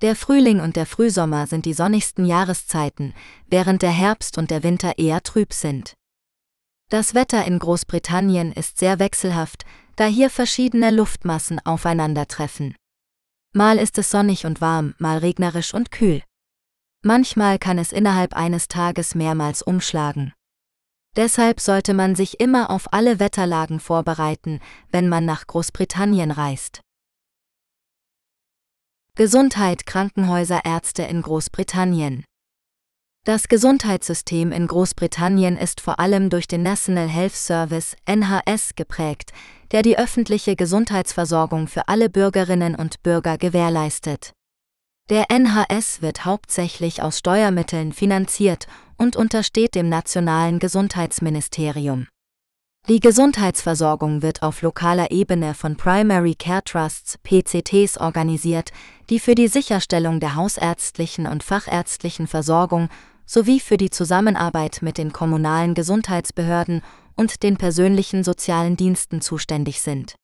Der Frühling und der Frühsommer sind die sonnigsten Jahreszeiten, während der Herbst und der Winter eher trüb sind. Das Wetter in Großbritannien ist sehr wechselhaft, da hier verschiedene Luftmassen aufeinandertreffen. Mal ist es sonnig und warm, mal regnerisch und kühl. Manchmal kann es innerhalb eines Tages mehrmals umschlagen. Deshalb sollte man sich immer auf alle Wetterlagen vorbereiten, wenn man nach Großbritannien reist. Gesundheit Krankenhäuser Ärzte in Großbritannien Das Gesundheitssystem in Großbritannien ist vor allem durch den National Health Service NHS geprägt, der die öffentliche Gesundheitsversorgung für alle Bürgerinnen und Bürger gewährleistet. Der NHS wird hauptsächlich aus Steuermitteln finanziert und untersteht dem nationalen Gesundheitsministerium. Die Gesundheitsversorgung wird auf lokaler Ebene von Primary Care Trusts PCTs organisiert, die für die Sicherstellung der hausärztlichen und fachärztlichen Versorgung sowie für die Zusammenarbeit mit den kommunalen Gesundheitsbehörden und den persönlichen sozialen Diensten zuständig sind.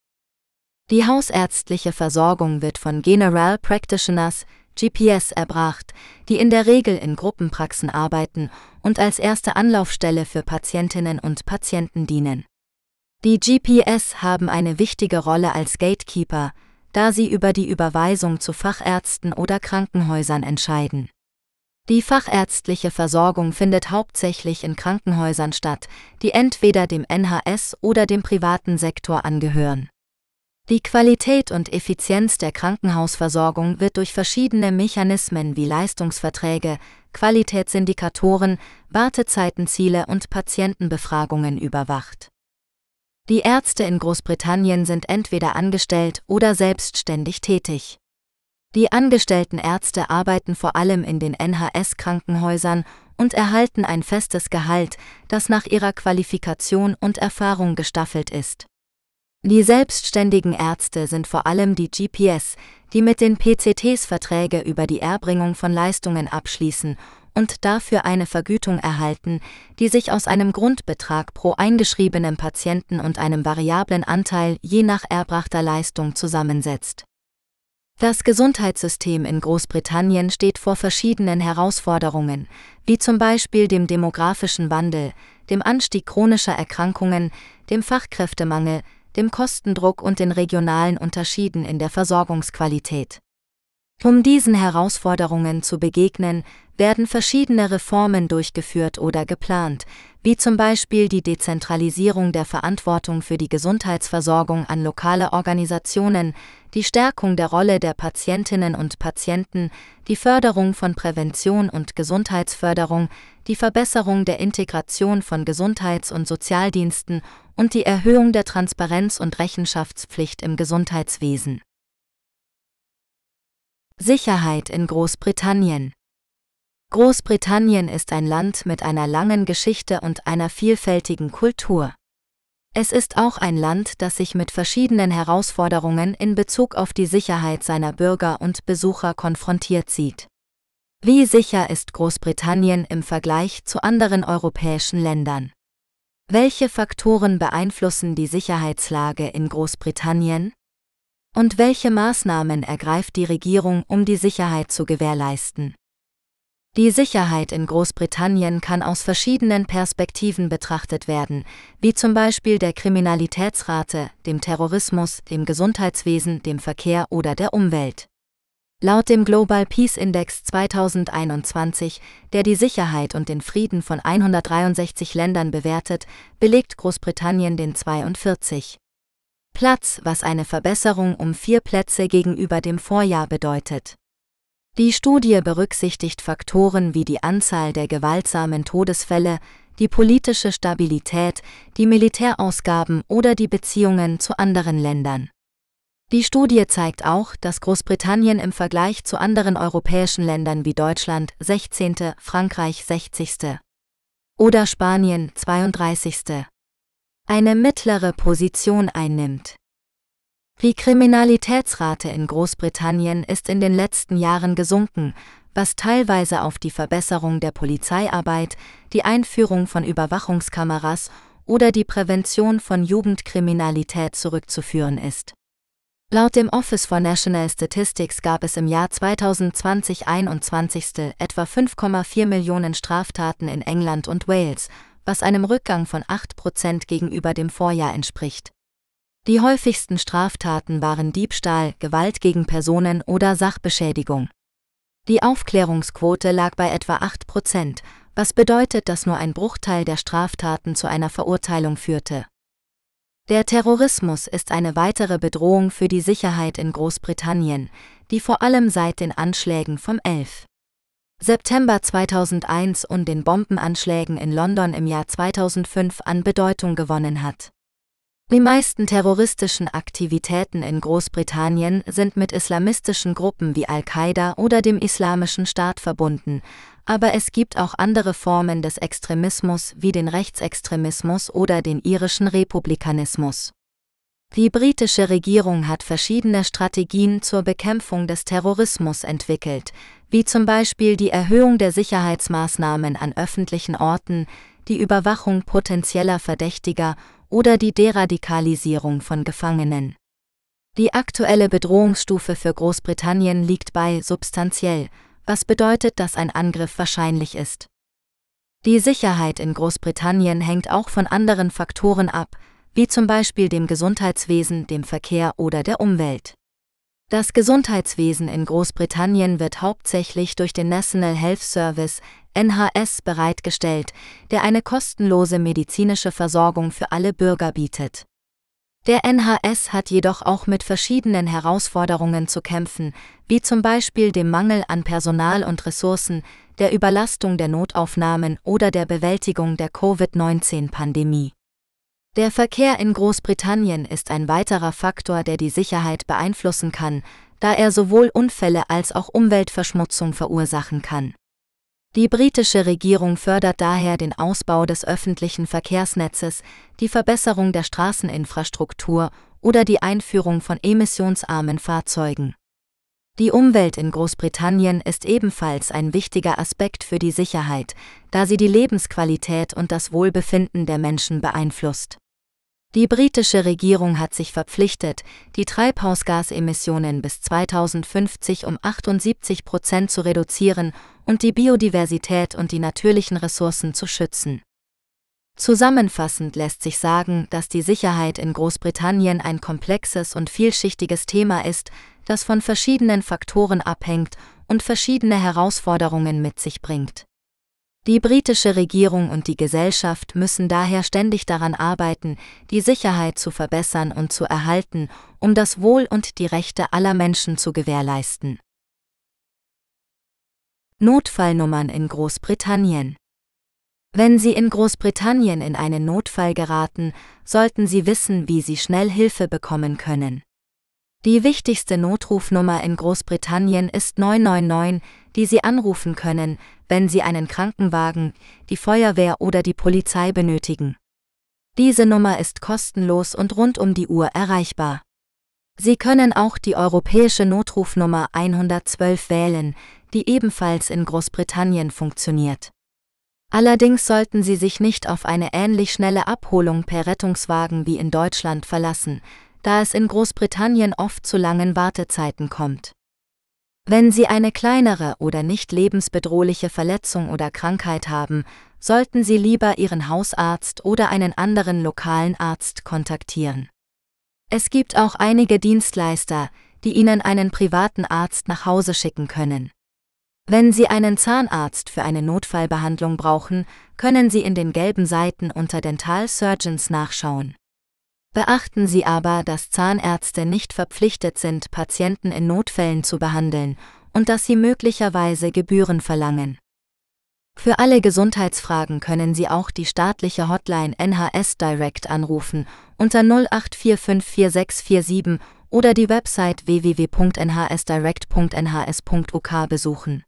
Die hausärztliche Versorgung wird von General Practitioners, GPS erbracht, die in der Regel in Gruppenpraxen arbeiten und als erste Anlaufstelle für Patientinnen und Patienten dienen. Die GPS haben eine wichtige Rolle als Gatekeeper, da sie über die Überweisung zu Fachärzten oder Krankenhäusern entscheiden. Die fachärztliche Versorgung findet hauptsächlich in Krankenhäusern statt, die entweder dem NHS oder dem privaten Sektor angehören. Die Qualität und Effizienz der Krankenhausversorgung wird durch verschiedene Mechanismen wie Leistungsverträge, Qualitätsindikatoren, Wartezeitenziele und Patientenbefragungen überwacht. Die Ärzte in Großbritannien sind entweder angestellt oder selbstständig tätig. Die angestellten Ärzte arbeiten vor allem in den NHS-Krankenhäusern und erhalten ein festes Gehalt, das nach ihrer Qualifikation und Erfahrung gestaffelt ist. Die selbstständigen Ärzte sind vor allem die GPS, die mit den PCTs Verträge über die Erbringung von Leistungen abschließen und dafür eine Vergütung erhalten, die sich aus einem Grundbetrag pro eingeschriebenem Patienten und einem variablen Anteil je nach erbrachter Leistung zusammensetzt. Das Gesundheitssystem in Großbritannien steht vor verschiedenen Herausforderungen, wie zum Beispiel dem demografischen Wandel, dem Anstieg chronischer Erkrankungen, dem Fachkräftemangel, dem Kostendruck und den regionalen Unterschieden in der Versorgungsqualität. Um diesen Herausforderungen zu begegnen, werden verschiedene Reformen durchgeführt oder geplant, wie zum Beispiel die Dezentralisierung der Verantwortung für die Gesundheitsversorgung an lokale Organisationen, die Stärkung der Rolle der Patientinnen und Patienten, die Förderung von Prävention und Gesundheitsförderung, die Verbesserung der Integration von Gesundheits- und Sozialdiensten und die Erhöhung der Transparenz und Rechenschaftspflicht im Gesundheitswesen. Sicherheit in Großbritannien Großbritannien ist ein Land mit einer langen Geschichte und einer vielfältigen Kultur. Es ist auch ein Land, das sich mit verschiedenen Herausforderungen in Bezug auf die Sicherheit seiner Bürger und Besucher konfrontiert sieht. Wie sicher ist Großbritannien im Vergleich zu anderen europäischen Ländern? Welche Faktoren beeinflussen die Sicherheitslage in Großbritannien? Und welche Maßnahmen ergreift die Regierung, um die Sicherheit zu gewährleisten? Die Sicherheit in Großbritannien kann aus verschiedenen Perspektiven betrachtet werden, wie zum Beispiel der Kriminalitätsrate, dem Terrorismus, dem Gesundheitswesen, dem Verkehr oder der Umwelt. Laut dem Global Peace Index 2021, der die Sicherheit und den Frieden von 163 Ländern bewertet, belegt Großbritannien den 42. Platz, was eine Verbesserung um vier Plätze gegenüber dem Vorjahr bedeutet. Die Studie berücksichtigt Faktoren wie die Anzahl der gewaltsamen Todesfälle, die politische Stabilität, die Militärausgaben oder die Beziehungen zu anderen Ländern. Die Studie zeigt auch, dass Großbritannien im Vergleich zu anderen europäischen Ländern wie Deutschland 16., Frankreich 60. oder Spanien 32. eine mittlere Position einnimmt. Die Kriminalitätsrate in Großbritannien ist in den letzten Jahren gesunken, was teilweise auf die Verbesserung der Polizeiarbeit, die Einführung von Überwachungskameras oder die Prävention von Jugendkriminalität zurückzuführen ist. Laut dem Office for National Statistics gab es im Jahr 2020-21 etwa 5,4 Millionen Straftaten in England und Wales, was einem Rückgang von 8 Prozent gegenüber dem Vorjahr entspricht. Die häufigsten Straftaten waren Diebstahl, Gewalt gegen Personen oder Sachbeschädigung. Die Aufklärungsquote lag bei etwa 8 Prozent, was bedeutet, dass nur ein Bruchteil der Straftaten zu einer Verurteilung führte. Der Terrorismus ist eine weitere Bedrohung für die Sicherheit in Großbritannien, die vor allem seit den Anschlägen vom 11. September 2001 und den Bombenanschlägen in London im Jahr 2005 an Bedeutung gewonnen hat. Die meisten terroristischen Aktivitäten in Großbritannien sind mit islamistischen Gruppen wie Al-Qaida oder dem Islamischen Staat verbunden, aber es gibt auch andere Formen des Extremismus wie den Rechtsextremismus oder den irischen Republikanismus. Die britische Regierung hat verschiedene Strategien zur Bekämpfung des Terrorismus entwickelt, wie zum Beispiel die Erhöhung der Sicherheitsmaßnahmen an öffentlichen Orten, die Überwachung potenzieller Verdächtiger oder die Deradikalisierung von Gefangenen. Die aktuelle Bedrohungsstufe für Großbritannien liegt bei substanziell, was bedeutet, dass ein Angriff wahrscheinlich ist. Die Sicherheit in Großbritannien hängt auch von anderen Faktoren ab, wie zum Beispiel dem Gesundheitswesen, dem Verkehr oder der Umwelt. Das Gesundheitswesen in Großbritannien wird hauptsächlich durch den National Health Service NHS bereitgestellt, der eine kostenlose medizinische Versorgung für alle Bürger bietet. Der NHS hat jedoch auch mit verschiedenen Herausforderungen zu kämpfen, wie zum Beispiel dem Mangel an Personal und Ressourcen, der Überlastung der Notaufnahmen oder der Bewältigung der Covid-19-Pandemie. Der Verkehr in Großbritannien ist ein weiterer Faktor, der die Sicherheit beeinflussen kann, da er sowohl Unfälle als auch Umweltverschmutzung verursachen kann. Die britische Regierung fördert daher den Ausbau des öffentlichen Verkehrsnetzes, die Verbesserung der Straßeninfrastruktur oder die Einführung von emissionsarmen Fahrzeugen. Die Umwelt in Großbritannien ist ebenfalls ein wichtiger Aspekt für die Sicherheit, da sie die Lebensqualität und das Wohlbefinden der Menschen beeinflusst. Die britische Regierung hat sich verpflichtet, die Treibhausgasemissionen bis 2050 um 78 Prozent zu reduzieren und die Biodiversität und die natürlichen Ressourcen zu schützen. Zusammenfassend lässt sich sagen, dass die Sicherheit in Großbritannien ein komplexes und vielschichtiges Thema ist, das von verschiedenen Faktoren abhängt und verschiedene Herausforderungen mit sich bringt. Die britische Regierung und die Gesellschaft müssen daher ständig daran arbeiten, die Sicherheit zu verbessern und zu erhalten, um das Wohl und die Rechte aller Menschen zu gewährleisten. Notfallnummern in Großbritannien wenn Sie in Großbritannien in einen Notfall geraten, sollten Sie wissen, wie Sie schnell Hilfe bekommen können. Die wichtigste Notrufnummer in Großbritannien ist 999, die Sie anrufen können, wenn Sie einen Krankenwagen, die Feuerwehr oder die Polizei benötigen. Diese Nummer ist kostenlos und rund um die Uhr erreichbar. Sie können auch die europäische Notrufnummer 112 wählen, die ebenfalls in Großbritannien funktioniert. Allerdings sollten Sie sich nicht auf eine ähnlich schnelle Abholung per Rettungswagen wie in Deutschland verlassen, da es in Großbritannien oft zu langen Wartezeiten kommt. Wenn Sie eine kleinere oder nicht lebensbedrohliche Verletzung oder Krankheit haben, sollten Sie lieber Ihren Hausarzt oder einen anderen lokalen Arzt kontaktieren. Es gibt auch einige Dienstleister, die Ihnen einen privaten Arzt nach Hause schicken können. Wenn Sie einen Zahnarzt für eine Notfallbehandlung brauchen, können Sie in den gelben Seiten unter Dental Surgeons nachschauen. Beachten Sie aber, dass Zahnärzte nicht verpflichtet sind, Patienten in Notfällen zu behandeln und dass sie möglicherweise Gebühren verlangen. Für alle Gesundheitsfragen können Sie auch die staatliche Hotline NHS Direct anrufen unter 08454647 oder die Website www.nhsdirect.nhs.uk besuchen.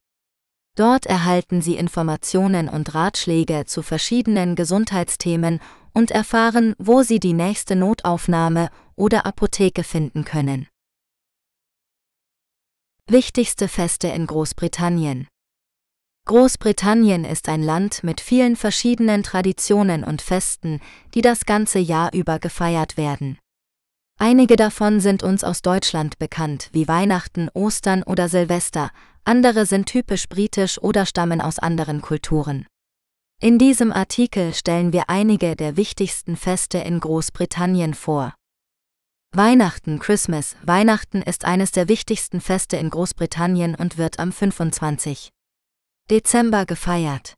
Dort erhalten Sie Informationen und Ratschläge zu verschiedenen Gesundheitsthemen und erfahren, wo Sie die nächste Notaufnahme oder Apotheke finden können. Wichtigste Feste in Großbritannien Großbritannien ist ein Land mit vielen verschiedenen Traditionen und Festen, die das ganze Jahr über gefeiert werden. Einige davon sind uns aus Deutschland bekannt, wie Weihnachten, Ostern oder Silvester, andere sind typisch britisch oder stammen aus anderen Kulturen. In diesem Artikel stellen wir einige der wichtigsten Feste in Großbritannien vor. Weihnachten Christmas Weihnachten ist eines der wichtigsten Feste in Großbritannien und wird am 25. Dezember gefeiert.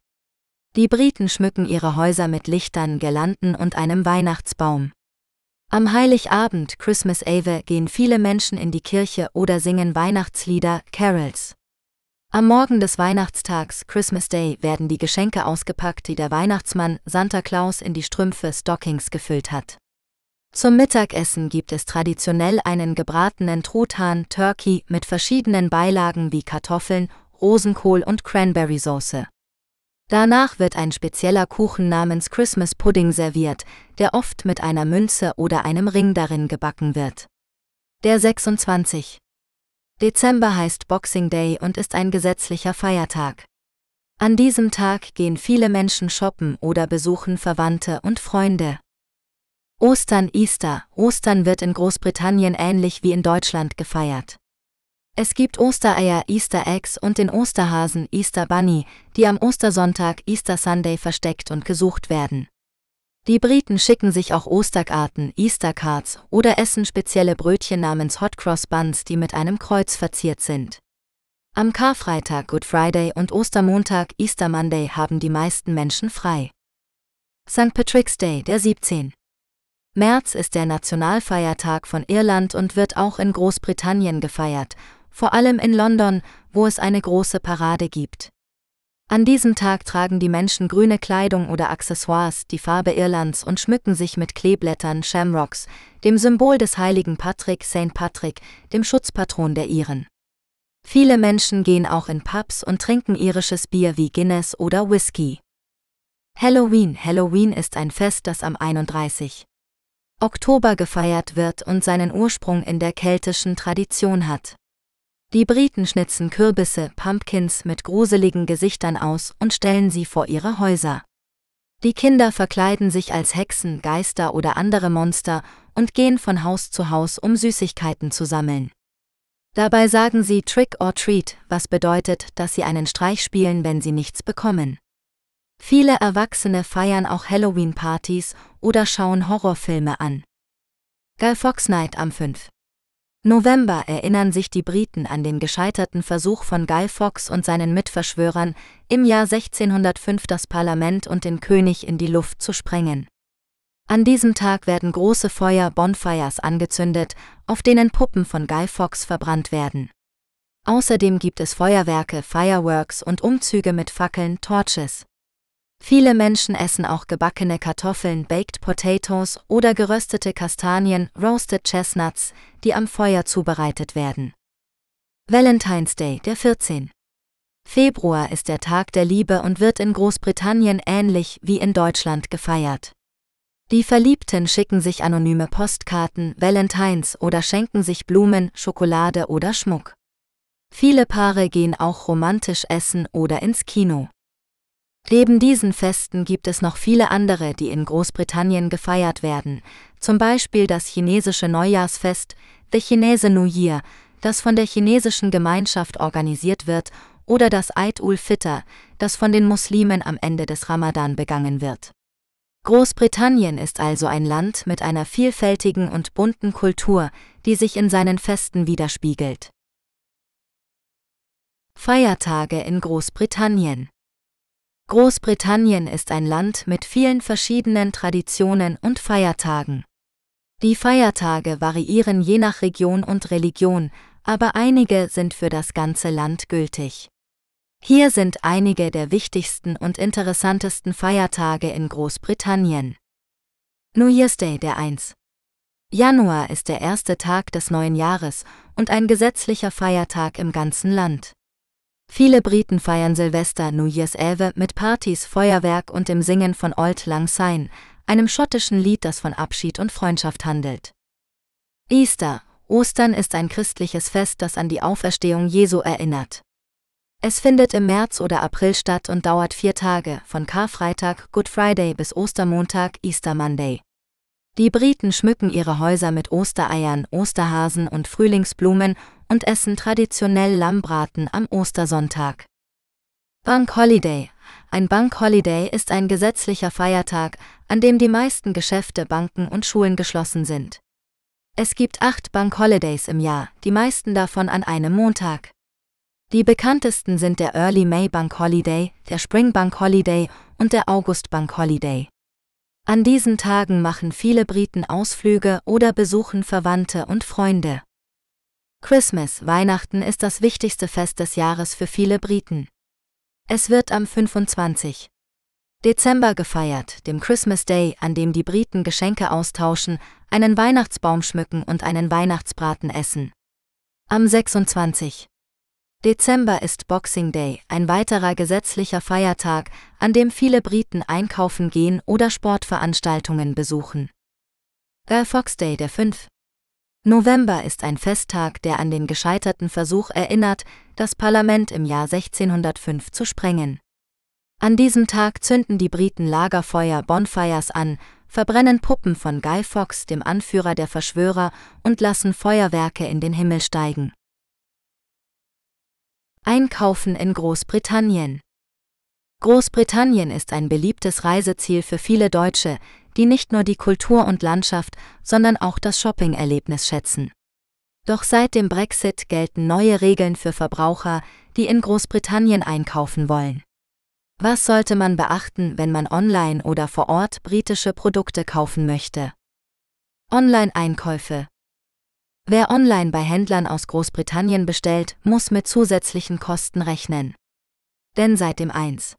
Die Briten schmücken ihre Häuser mit Lichtern, Girlanden und einem Weihnachtsbaum. Am Heiligabend Christmas Eve gehen viele Menschen in die Kirche oder singen Weihnachtslieder, Carols. Am Morgen des Weihnachtstags Christmas Day werden die Geschenke ausgepackt, die der Weihnachtsmann Santa Claus in die Strümpfe Stockings gefüllt hat. Zum Mittagessen gibt es traditionell einen gebratenen Truthahn Turkey mit verschiedenen Beilagen wie Kartoffeln, Rosenkohl und Cranberry-Sauce. Danach wird ein spezieller Kuchen namens Christmas Pudding serviert, der oft mit einer Münze oder einem Ring darin gebacken wird. Der 26. Dezember heißt Boxing Day und ist ein gesetzlicher Feiertag. An diesem Tag gehen viele Menschen shoppen oder besuchen Verwandte und Freunde. Ostern Easter Ostern wird in Großbritannien ähnlich wie in Deutschland gefeiert. Es gibt Ostereier Easter Eggs und den Osterhasen Easter Bunny, die am Ostersonntag Easter Sunday versteckt und gesucht werden. Die Briten schicken sich auch Osterkarten Easter Cards oder essen spezielle Brötchen namens Hot Cross Buns, die mit einem Kreuz verziert sind. Am Karfreitag Good Friday und Ostermontag Easter Monday haben die meisten Menschen frei. St. Patrick's Day, der 17. März ist der Nationalfeiertag von Irland und wird auch in Großbritannien gefeiert, vor allem in London, wo es eine große Parade gibt. An diesem Tag tragen die Menschen grüne Kleidung oder Accessoires, die Farbe Irlands und schmücken sich mit Kleeblättern Shamrocks, dem Symbol des heiligen Patrick St. Patrick, dem Schutzpatron der Iren. Viele Menschen gehen auch in Pubs und trinken irisches Bier wie Guinness oder Whisky. Halloween Halloween ist ein Fest, das am 31. Oktober gefeiert wird und seinen Ursprung in der keltischen Tradition hat. Die Briten schnitzen Kürbisse, Pumpkins mit gruseligen Gesichtern aus und stellen sie vor ihre Häuser. Die Kinder verkleiden sich als Hexen, Geister oder andere Monster und gehen von Haus zu Haus, um Süßigkeiten zu sammeln. Dabei sagen sie Trick or Treat, was bedeutet, dass sie einen Streich spielen, wenn sie nichts bekommen. Viele Erwachsene feiern auch Halloween-Partys oder schauen Horrorfilme an. Guy Fox Night am 5. November erinnern sich die Briten an den gescheiterten Versuch von Guy Fawkes und seinen Mitverschwörern, im Jahr 1605 das Parlament und den König in die Luft zu sprengen. An diesem Tag werden große Feuer Bonfires angezündet, auf denen Puppen von Guy Fawkes verbrannt werden. Außerdem gibt es Feuerwerke, Fireworks und Umzüge mit Fackeln, Torches. Viele Menschen essen auch gebackene Kartoffeln, Baked Potatoes oder geröstete Kastanien, Roasted Chestnuts, die am Feuer zubereitet werden. Valentine's Day, der 14. Februar ist der Tag der Liebe und wird in Großbritannien ähnlich wie in Deutschland gefeiert. Die Verliebten schicken sich anonyme Postkarten, Valentines oder schenken sich Blumen, Schokolade oder Schmuck. Viele Paare gehen auch romantisch essen oder ins Kino. Neben diesen Festen gibt es noch viele andere, die in Großbritannien gefeiert werden, zum Beispiel das chinesische Neujahrsfest, The Chinese New Year, das von der chinesischen Gemeinschaft organisiert wird, oder das Eid ul-Fitr, das von den Muslimen am Ende des Ramadan begangen wird. Großbritannien ist also ein Land mit einer vielfältigen und bunten Kultur, die sich in seinen Festen widerspiegelt. Feiertage in Großbritannien Großbritannien ist ein Land mit vielen verschiedenen Traditionen und Feiertagen. Die Feiertage variieren je nach Region und Religion, aber einige sind für das ganze Land gültig. Hier sind einige der wichtigsten und interessantesten Feiertage in Großbritannien. New Year's Day der 1. Januar ist der erste Tag des neuen Jahres und ein gesetzlicher Feiertag im ganzen Land. Viele Briten feiern Silvester New Year's Eve mit Partys, Feuerwerk und dem Singen von Old Lang Syne, einem schottischen Lied, das von Abschied und Freundschaft handelt. Easter, Ostern ist ein christliches Fest, das an die Auferstehung Jesu erinnert. Es findet im März oder April statt und dauert vier Tage, von Karfreitag, Good Friday bis Ostermontag, Easter Monday. Die Briten schmücken ihre Häuser mit Ostereiern, Osterhasen und Frühlingsblumen und essen traditionell Lammbraten am Ostersonntag. Bank Holiday Ein Bank Holiday ist ein gesetzlicher Feiertag, an dem die meisten Geschäfte, Banken und Schulen geschlossen sind. Es gibt acht Bank Holidays im Jahr, die meisten davon an einem Montag. Die bekanntesten sind der Early May Bank Holiday, der Spring Bank Holiday und der August Bank Holiday. An diesen Tagen machen viele Briten Ausflüge oder besuchen Verwandte und Freunde. Christmas, Weihnachten ist das wichtigste Fest des Jahres für viele Briten. Es wird am 25. Dezember gefeiert, dem Christmas Day, an dem die Briten Geschenke austauschen, einen Weihnachtsbaum schmücken und einen Weihnachtsbraten essen. Am 26. Dezember ist Boxing Day, ein weiterer gesetzlicher Feiertag, an dem viele Briten einkaufen gehen oder Sportveranstaltungen besuchen. Guy Fox Day, der 5. November ist ein Festtag, der an den gescheiterten Versuch erinnert, das Parlament im Jahr 1605 zu sprengen. An diesem Tag zünden die Briten Lagerfeuer Bonfires an, verbrennen Puppen von Guy Fawkes, dem Anführer der Verschwörer, und lassen Feuerwerke in den Himmel steigen. Einkaufen in Großbritannien. Großbritannien ist ein beliebtes Reiseziel für viele Deutsche, die nicht nur die Kultur und Landschaft, sondern auch das Shopping-Erlebnis schätzen. Doch seit dem Brexit gelten neue Regeln für Verbraucher, die in Großbritannien einkaufen wollen. Was sollte man beachten, wenn man online oder vor Ort britische Produkte kaufen möchte? Online-Einkäufe Wer online bei Händlern aus Großbritannien bestellt, muss mit zusätzlichen Kosten rechnen. Denn seit dem 1.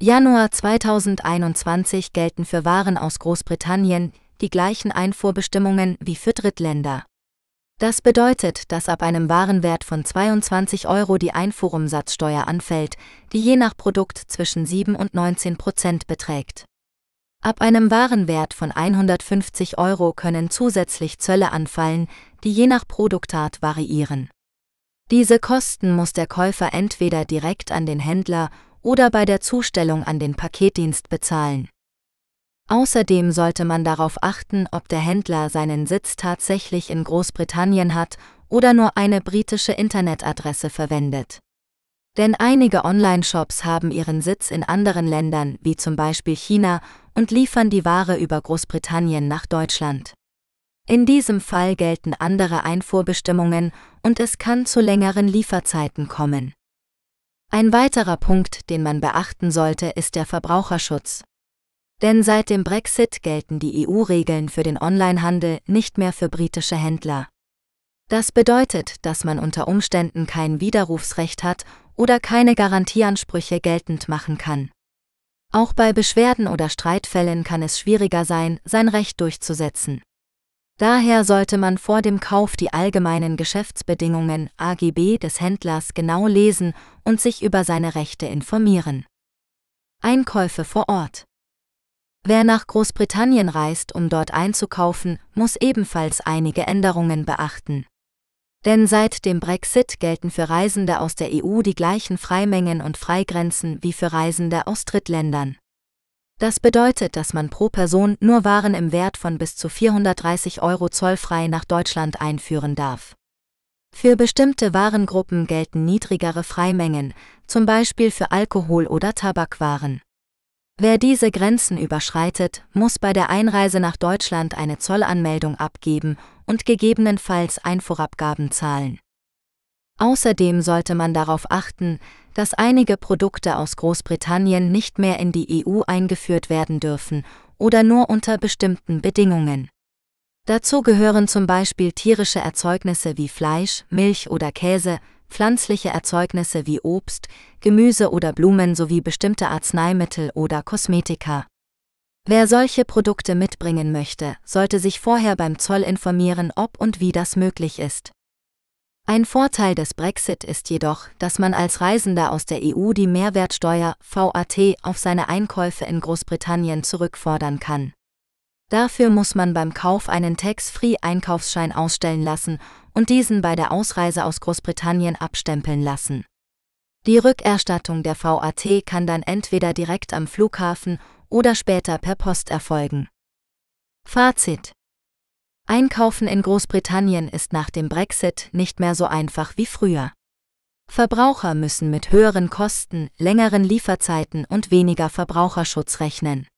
Januar 2021 gelten für Waren aus Großbritannien die gleichen Einfuhrbestimmungen wie für Drittländer. Das bedeutet, dass ab einem Warenwert von 22 Euro die Einfuhrumsatzsteuer anfällt, die je nach Produkt zwischen 7 und 19 Prozent beträgt. Ab einem Warenwert von 150 Euro können zusätzlich Zölle anfallen, die je nach Produktart variieren. Diese Kosten muss der Käufer entweder direkt an den Händler oder bei der Zustellung an den Paketdienst bezahlen. Außerdem sollte man darauf achten, ob der Händler seinen Sitz tatsächlich in Großbritannien hat oder nur eine britische Internetadresse verwendet. Denn einige Online-Shops haben ihren Sitz in anderen Ländern, wie zum Beispiel China, und liefern die Ware über Großbritannien nach Deutschland. In diesem Fall gelten andere Einfuhrbestimmungen und es kann zu längeren Lieferzeiten kommen. Ein weiterer Punkt, den man beachten sollte, ist der Verbraucherschutz. Denn seit dem Brexit gelten die EU-Regeln für den Onlinehandel nicht mehr für britische Händler. Das bedeutet, dass man unter Umständen kein Widerrufsrecht hat oder keine Garantieansprüche geltend machen kann. Auch bei Beschwerden oder Streitfällen kann es schwieriger sein, sein Recht durchzusetzen. Daher sollte man vor dem Kauf die allgemeinen Geschäftsbedingungen AGB des Händlers genau lesen und sich über seine Rechte informieren. Einkäufe vor Ort Wer nach Großbritannien reist, um dort einzukaufen, muss ebenfalls einige Änderungen beachten. Denn seit dem Brexit gelten für Reisende aus der EU die gleichen Freimengen und Freigrenzen wie für Reisende aus Drittländern. Das bedeutet, dass man pro Person nur Waren im Wert von bis zu 430 Euro zollfrei nach Deutschland einführen darf. Für bestimmte Warengruppen gelten niedrigere Freimengen, zum Beispiel für Alkohol- oder Tabakwaren. Wer diese Grenzen überschreitet, muss bei der Einreise nach Deutschland eine Zollanmeldung abgeben und gegebenenfalls Einfuhrabgaben zahlen. Außerdem sollte man darauf achten, dass einige Produkte aus Großbritannien nicht mehr in die EU eingeführt werden dürfen oder nur unter bestimmten Bedingungen. Dazu gehören zum Beispiel tierische Erzeugnisse wie Fleisch, Milch oder Käse, pflanzliche Erzeugnisse wie Obst, Gemüse oder Blumen sowie bestimmte Arzneimittel oder Kosmetika. Wer solche Produkte mitbringen möchte, sollte sich vorher beim Zoll informieren, ob und wie das möglich ist. Ein Vorteil des Brexit ist jedoch, dass man als Reisender aus der EU die Mehrwertsteuer VAT auf seine Einkäufe in Großbritannien zurückfordern kann. Dafür muss man beim Kauf einen Tax-Free-Einkaufsschein ausstellen lassen und diesen bei der Ausreise aus Großbritannien abstempeln lassen. Die Rückerstattung der VAT kann dann entweder direkt am Flughafen oder später per Post erfolgen. Fazit Einkaufen in Großbritannien ist nach dem Brexit nicht mehr so einfach wie früher. Verbraucher müssen mit höheren Kosten, längeren Lieferzeiten und weniger Verbraucherschutz rechnen.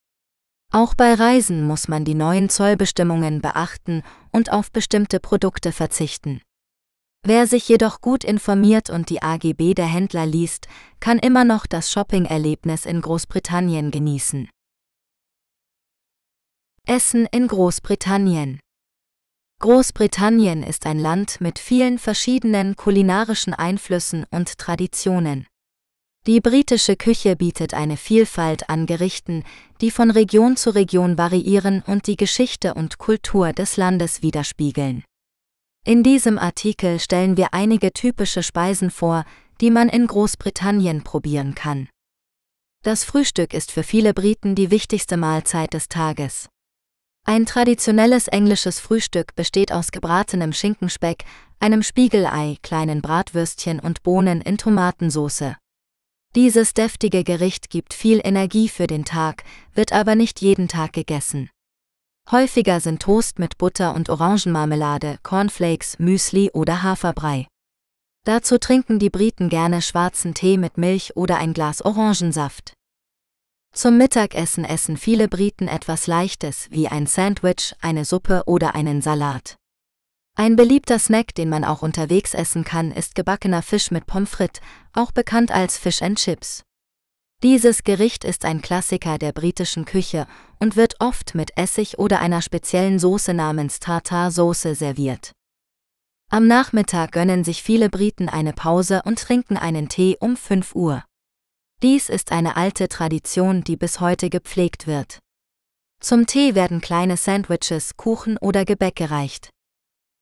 Auch bei Reisen muss man die neuen Zollbestimmungen beachten und auf bestimmte Produkte verzichten. Wer sich jedoch gut informiert und die AGB der Händler liest, kann immer noch das Shopping-Erlebnis in Großbritannien genießen. Essen in Großbritannien Großbritannien ist ein Land mit vielen verschiedenen kulinarischen Einflüssen und Traditionen. Die britische Küche bietet eine Vielfalt an Gerichten, die von Region zu Region variieren und die Geschichte und Kultur des Landes widerspiegeln. In diesem Artikel stellen wir einige typische Speisen vor, die man in Großbritannien probieren kann. Das Frühstück ist für viele Briten die wichtigste Mahlzeit des Tages. Ein traditionelles englisches Frühstück besteht aus gebratenem Schinkenspeck, einem Spiegelei, kleinen Bratwürstchen und Bohnen in Tomatensauce. Dieses deftige Gericht gibt viel Energie für den Tag, wird aber nicht jeden Tag gegessen. Häufiger sind Toast mit Butter und Orangenmarmelade, Cornflakes, Müsli oder Haferbrei. Dazu trinken die Briten gerne schwarzen Tee mit Milch oder ein Glas Orangensaft. Zum Mittagessen essen viele Briten etwas Leichtes wie ein Sandwich, eine Suppe oder einen Salat. Ein beliebter Snack, den man auch unterwegs essen kann, ist gebackener Fisch mit Pommes frites, auch bekannt als Fish and Chips. Dieses Gericht ist ein Klassiker der britischen Küche und wird oft mit Essig oder einer speziellen Soße namens Tartar-Soße serviert. Am Nachmittag gönnen sich viele Briten eine Pause und trinken einen Tee um 5 Uhr. Dies ist eine alte Tradition, die bis heute gepflegt wird. Zum Tee werden kleine Sandwiches, Kuchen oder Gebäck gereicht.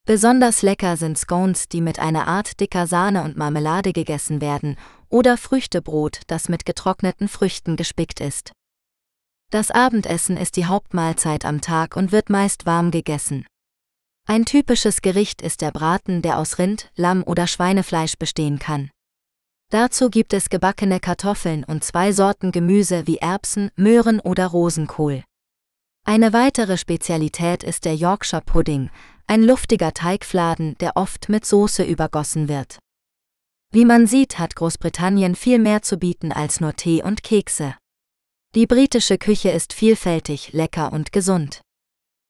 Besonders lecker sind Scones, die mit einer Art dicker Sahne und Marmelade gegessen werden, oder Früchtebrot, das mit getrockneten Früchten gespickt ist. Das Abendessen ist die Hauptmahlzeit am Tag und wird meist warm gegessen. Ein typisches Gericht ist der Braten, der aus Rind, Lamm oder Schweinefleisch bestehen kann. Dazu gibt es gebackene Kartoffeln und zwei Sorten Gemüse wie Erbsen, Möhren oder Rosenkohl. Eine weitere Spezialität ist der Yorkshire Pudding, ein luftiger Teigfladen, der oft mit Soße übergossen wird. Wie man sieht, hat Großbritannien viel mehr zu bieten als nur Tee und Kekse. Die britische Küche ist vielfältig, lecker und gesund.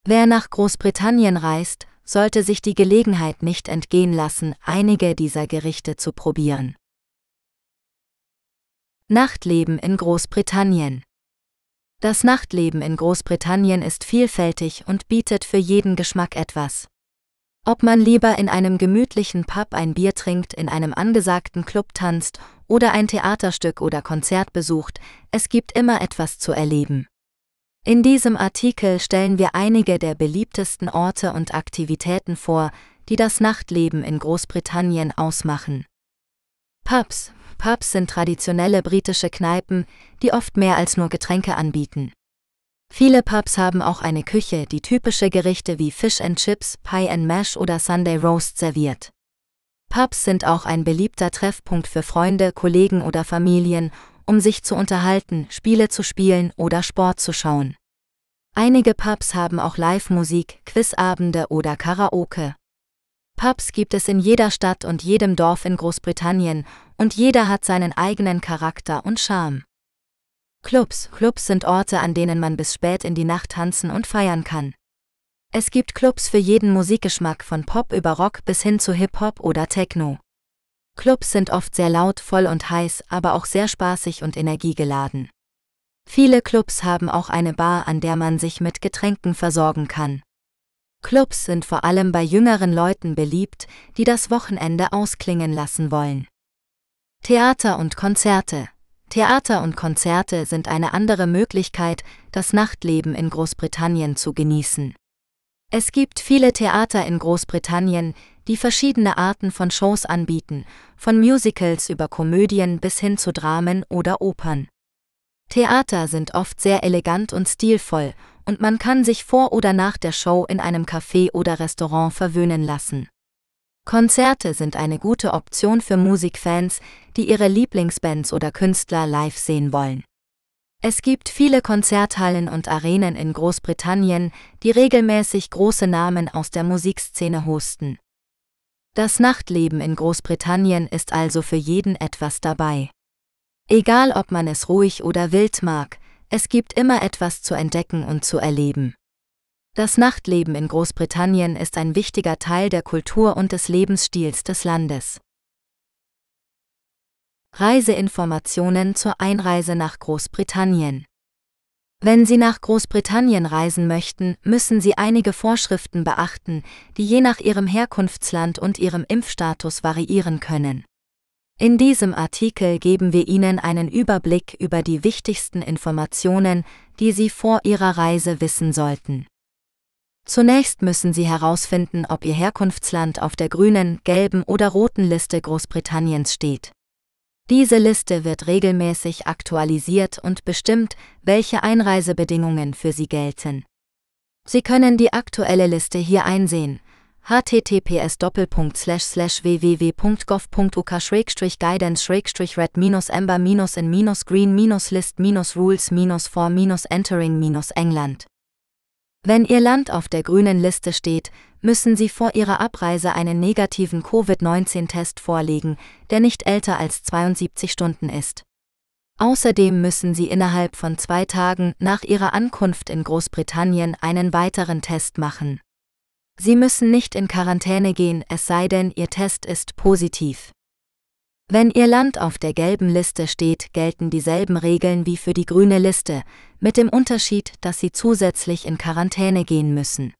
Wer nach Großbritannien reist, sollte sich die Gelegenheit nicht entgehen lassen, einige dieser Gerichte zu probieren. Nachtleben in Großbritannien Das Nachtleben in Großbritannien ist vielfältig und bietet für jeden Geschmack etwas. Ob man lieber in einem gemütlichen Pub ein Bier trinkt, in einem angesagten Club tanzt oder ein Theaterstück oder Konzert besucht, es gibt immer etwas zu erleben. In diesem Artikel stellen wir einige der beliebtesten Orte und Aktivitäten vor, die das Nachtleben in Großbritannien ausmachen. Pubs, Pubs sind traditionelle britische Kneipen, die oft mehr als nur Getränke anbieten. Viele Pubs haben auch eine Küche, die typische Gerichte wie Fish and Chips, Pie and Mash oder Sunday Roast serviert. Pubs sind auch ein beliebter Treffpunkt für Freunde, Kollegen oder Familien, um sich zu unterhalten, Spiele zu spielen oder Sport zu schauen. Einige Pubs haben auch Live-Musik, Quizabende oder Karaoke. Pubs gibt es in jeder Stadt und jedem Dorf in Großbritannien und jeder hat seinen eigenen Charakter und Charme. Clubs, Clubs sind Orte, an denen man bis spät in die Nacht tanzen und feiern kann. Es gibt Clubs für jeden Musikgeschmack von Pop über Rock bis hin zu Hip-Hop oder Techno. Clubs sind oft sehr laut, voll und heiß, aber auch sehr spaßig und energiegeladen. Viele Clubs haben auch eine Bar, an der man sich mit Getränken versorgen kann. Clubs sind vor allem bei jüngeren Leuten beliebt, die das Wochenende ausklingen lassen wollen. Theater und Konzerte. Theater und Konzerte sind eine andere Möglichkeit, das Nachtleben in Großbritannien zu genießen. Es gibt viele Theater in Großbritannien, die verschiedene Arten von Shows anbieten, von Musicals über Komödien bis hin zu Dramen oder Opern. Theater sind oft sehr elegant und stilvoll, und man kann sich vor oder nach der Show in einem Café oder Restaurant verwöhnen lassen. Konzerte sind eine gute Option für Musikfans, die ihre Lieblingsbands oder Künstler live sehen wollen. Es gibt viele Konzerthallen und Arenen in Großbritannien, die regelmäßig große Namen aus der Musikszene hosten. Das Nachtleben in Großbritannien ist also für jeden etwas dabei. Egal ob man es ruhig oder wild mag, es gibt immer etwas zu entdecken und zu erleben. Das Nachtleben in Großbritannien ist ein wichtiger Teil der Kultur und des Lebensstils des Landes. Reiseinformationen zur Einreise nach Großbritannien. Wenn Sie nach Großbritannien reisen möchten, müssen Sie einige Vorschriften beachten, die je nach Ihrem Herkunftsland und Ihrem Impfstatus variieren können. In diesem Artikel geben wir Ihnen einen Überblick über die wichtigsten Informationen, die Sie vor Ihrer Reise wissen sollten. Zunächst müssen Sie herausfinden, ob Ihr Herkunftsland auf der grünen, gelben oder roten Liste Großbritanniens steht. Diese Liste wird regelmäßig aktualisiert und bestimmt, welche Einreisebedingungen für Sie gelten. Sie können die aktuelle Liste hier einsehen https www.gov.uk guidance red ember in green list rules for entering England wenn Ihr Land auf der grünen Liste steht, müssen Sie vor Ihrer Abreise einen negativen Covid-19-Test vorlegen, der nicht älter als 72 Stunden ist. Außerdem müssen Sie innerhalb von zwei Tagen nach Ihrer Ankunft in Großbritannien einen weiteren Test machen. Sie müssen nicht in Quarantäne gehen, es sei denn, Ihr Test ist positiv. Wenn Ihr Land auf der gelben Liste steht, gelten dieselben Regeln wie für die grüne Liste, mit dem Unterschied, dass Sie zusätzlich in Quarantäne gehen müssen.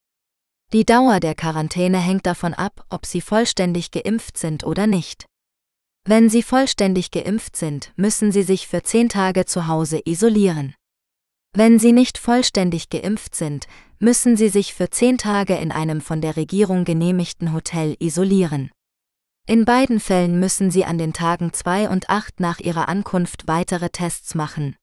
Die Dauer der Quarantäne hängt davon ab, ob Sie vollständig geimpft sind oder nicht. Wenn Sie vollständig geimpft sind, müssen Sie sich für zehn Tage zu Hause isolieren. Wenn Sie nicht vollständig geimpft sind, müssen Sie sich für zehn Tage in einem von der Regierung genehmigten Hotel isolieren. In beiden Fällen müssen sie an den Tagen 2 und 8 nach ihrer Ankunft weitere Tests machen.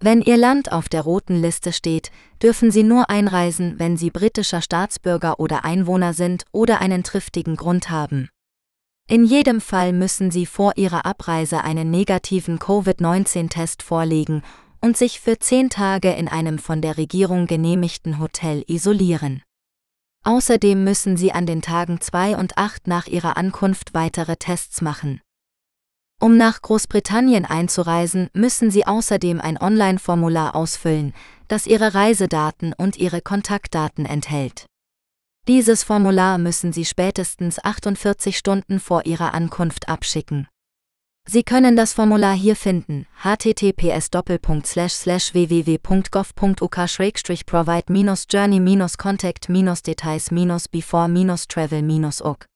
Wenn Ihr Land auf der roten Liste steht, dürfen Sie nur einreisen, wenn Sie britischer Staatsbürger oder Einwohner sind oder einen triftigen Grund haben. In jedem Fall müssen Sie vor Ihrer Abreise einen negativen Covid-19-Test vorlegen und sich für zehn Tage in einem von der Regierung genehmigten Hotel isolieren. Außerdem müssen Sie an den Tagen 2 und 8 nach Ihrer Ankunft weitere Tests machen. Um nach Großbritannien einzureisen, müssen Sie außerdem ein Online-Formular ausfüllen, das Ihre Reisedaten und Ihre Kontaktdaten enthält. Dieses Formular müssen Sie spätestens 48 Stunden vor Ihrer Ankunft abschicken. Sie können das Formular hier finden: https www.gov.uk provide journey contact details before travel uk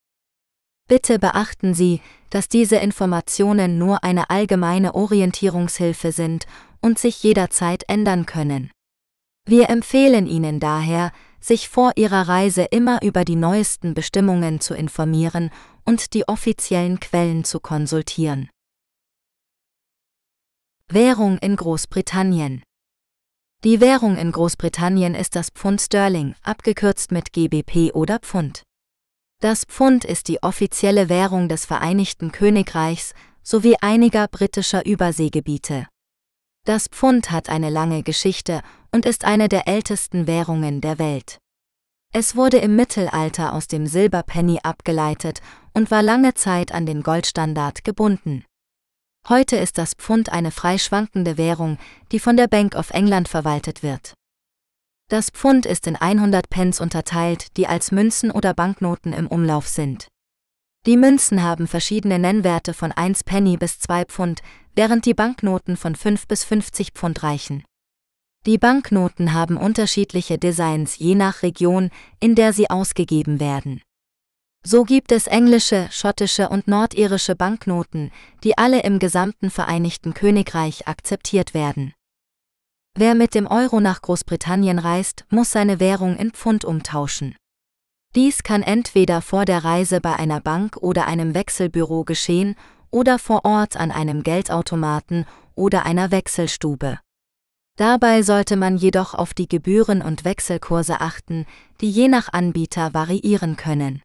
Bitte beachten Sie, dass diese Informationen nur eine allgemeine Orientierungshilfe sind und sich jederzeit ändern können. Wir empfehlen Ihnen daher, sich vor Ihrer Reise immer über die neuesten Bestimmungen zu informieren und die offiziellen Quellen zu konsultieren. Währung in Großbritannien Die Währung in Großbritannien ist das Pfund Sterling, abgekürzt mit GBP oder Pfund. Das Pfund ist die offizielle Währung des Vereinigten Königreichs sowie einiger britischer Überseegebiete. Das Pfund hat eine lange Geschichte und ist eine der ältesten Währungen der Welt. Es wurde im Mittelalter aus dem Silberpenny abgeleitet und war lange Zeit an den Goldstandard gebunden. Heute ist das Pfund eine frei schwankende Währung, die von der Bank of England verwaltet wird. Das Pfund ist in 100 Pence unterteilt, die als Münzen oder Banknoten im Umlauf sind. Die Münzen haben verschiedene Nennwerte von 1 Penny bis 2 Pfund, während die Banknoten von 5 bis 50 Pfund reichen. Die Banknoten haben unterschiedliche Designs je nach Region, in der sie ausgegeben werden. So gibt es englische, schottische und nordirische Banknoten, die alle im gesamten Vereinigten Königreich akzeptiert werden. Wer mit dem Euro nach Großbritannien reist, muss seine Währung in Pfund umtauschen. Dies kann entweder vor der Reise bei einer Bank oder einem Wechselbüro geschehen oder vor Ort an einem Geldautomaten oder einer Wechselstube. Dabei sollte man jedoch auf die Gebühren und Wechselkurse achten, die je nach Anbieter variieren können.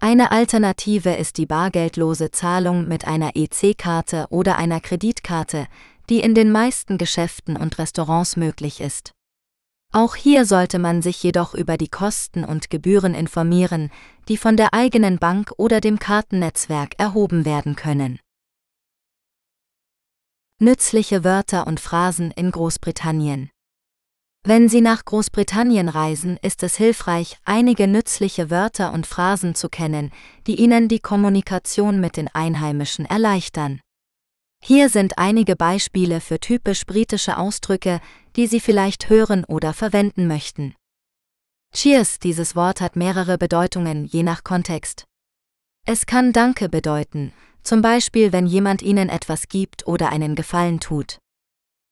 Eine Alternative ist die bargeldlose Zahlung mit einer EC-Karte oder einer Kreditkarte, die in den meisten Geschäften und Restaurants möglich ist. Auch hier sollte man sich jedoch über die Kosten und Gebühren informieren, die von der eigenen Bank oder dem Kartennetzwerk erhoben werden können. Nützliche Wörter und Phrasen in Großbritannien Wenn Sie nach Großbritannien reisen, ist es hilfreich, einige nützliche Wörter und Phrasen zu kennen, die Ihnen die Kommunikation mit den Einheimischen erleichtern. Hier sind einige Beispiele für typisch britische Ausdrücke, die Sie vielleicht hören oder verwenden möchten. Cheers, dieses Wort hat mehrere Bedeutungen, je nach Kontext. Es kann Danke bedeuten, zum Beispiel wenn jemand Ihnen etwas gibt oder einen Gefallen tut.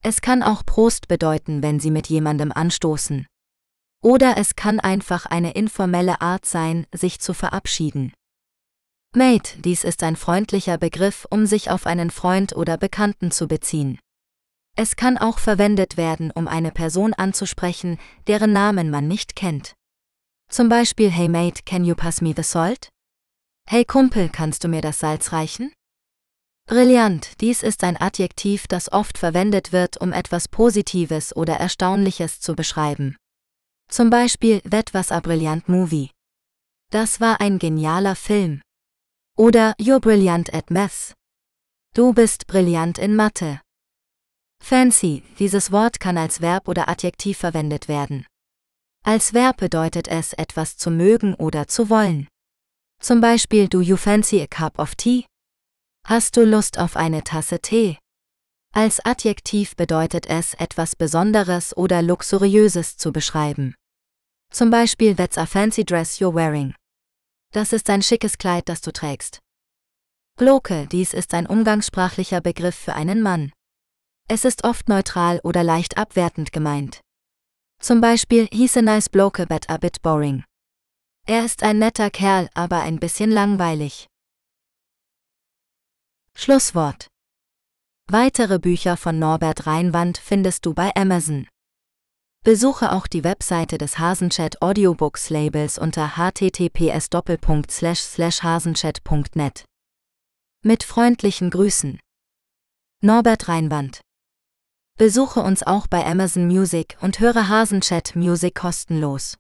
Es kann auch Prost bedeuten, wenn Sie mit jemandem anstoßen. Oder es kann einfach eine informelle Art sein, sich zu verabschieden. Mate, dies ist ein freundlicher Begriff, um sich auf einen Freund oder Bekannten zu beziehen. Es kann auch verwendet werden, um eine Person anzusprechen, deren Namen man nicht kennt. Zum Beispiel Hey Mate, can you pass me the salt? Hey Kumpel, kannst du mir das Salz reichen? Brillant, dies ist ein Adjektiv, das oft verwendet wird, um etwas Positives oder Erstaunliches zu beschreiben. Zum Beispiel That was a brilliant movie. Das war ein genialer Film. Oder You're brilliant at math. Du bist brillant in Mathe. Fancy, dieses Wort kann als Verb oder Adjektiv verwendet werden. Als Verb bedeutet es, etwas zu mögen oder zu wollen. Zum Beispiel Do you fancy a cup of tea? Hast du Lust auf eine Tasse Tee? Als Adjektiv bedeutet es, etwas Besonderes oder Luxuriöses zu beschreiben. Zum Beispiel That's a fancy dress you're wearing. Das ist ein schickes Kleid, das du trägst. Bloke, dies ist ein umgangssprachlicher Begriff für einen Mann. Es ist oft neutral oder leicht abwertend gemeint. Zum Beispiel, he's a nice bloke but a bit boring. Er ist ein netter Kerl, aber ein bisschen langweilig. Schlusswort Weitere Bücher von Norbert Reinwand findest du bei Amazon. Besuche auch die Webseite des Hasenchat Audiobooks Labels unter https://hasenchat.net. Mit freundlichen Grüßen. Norbert Reinwand. Besuche uns auch bei Amazon Music und höre Hasenchat Music kostenlos.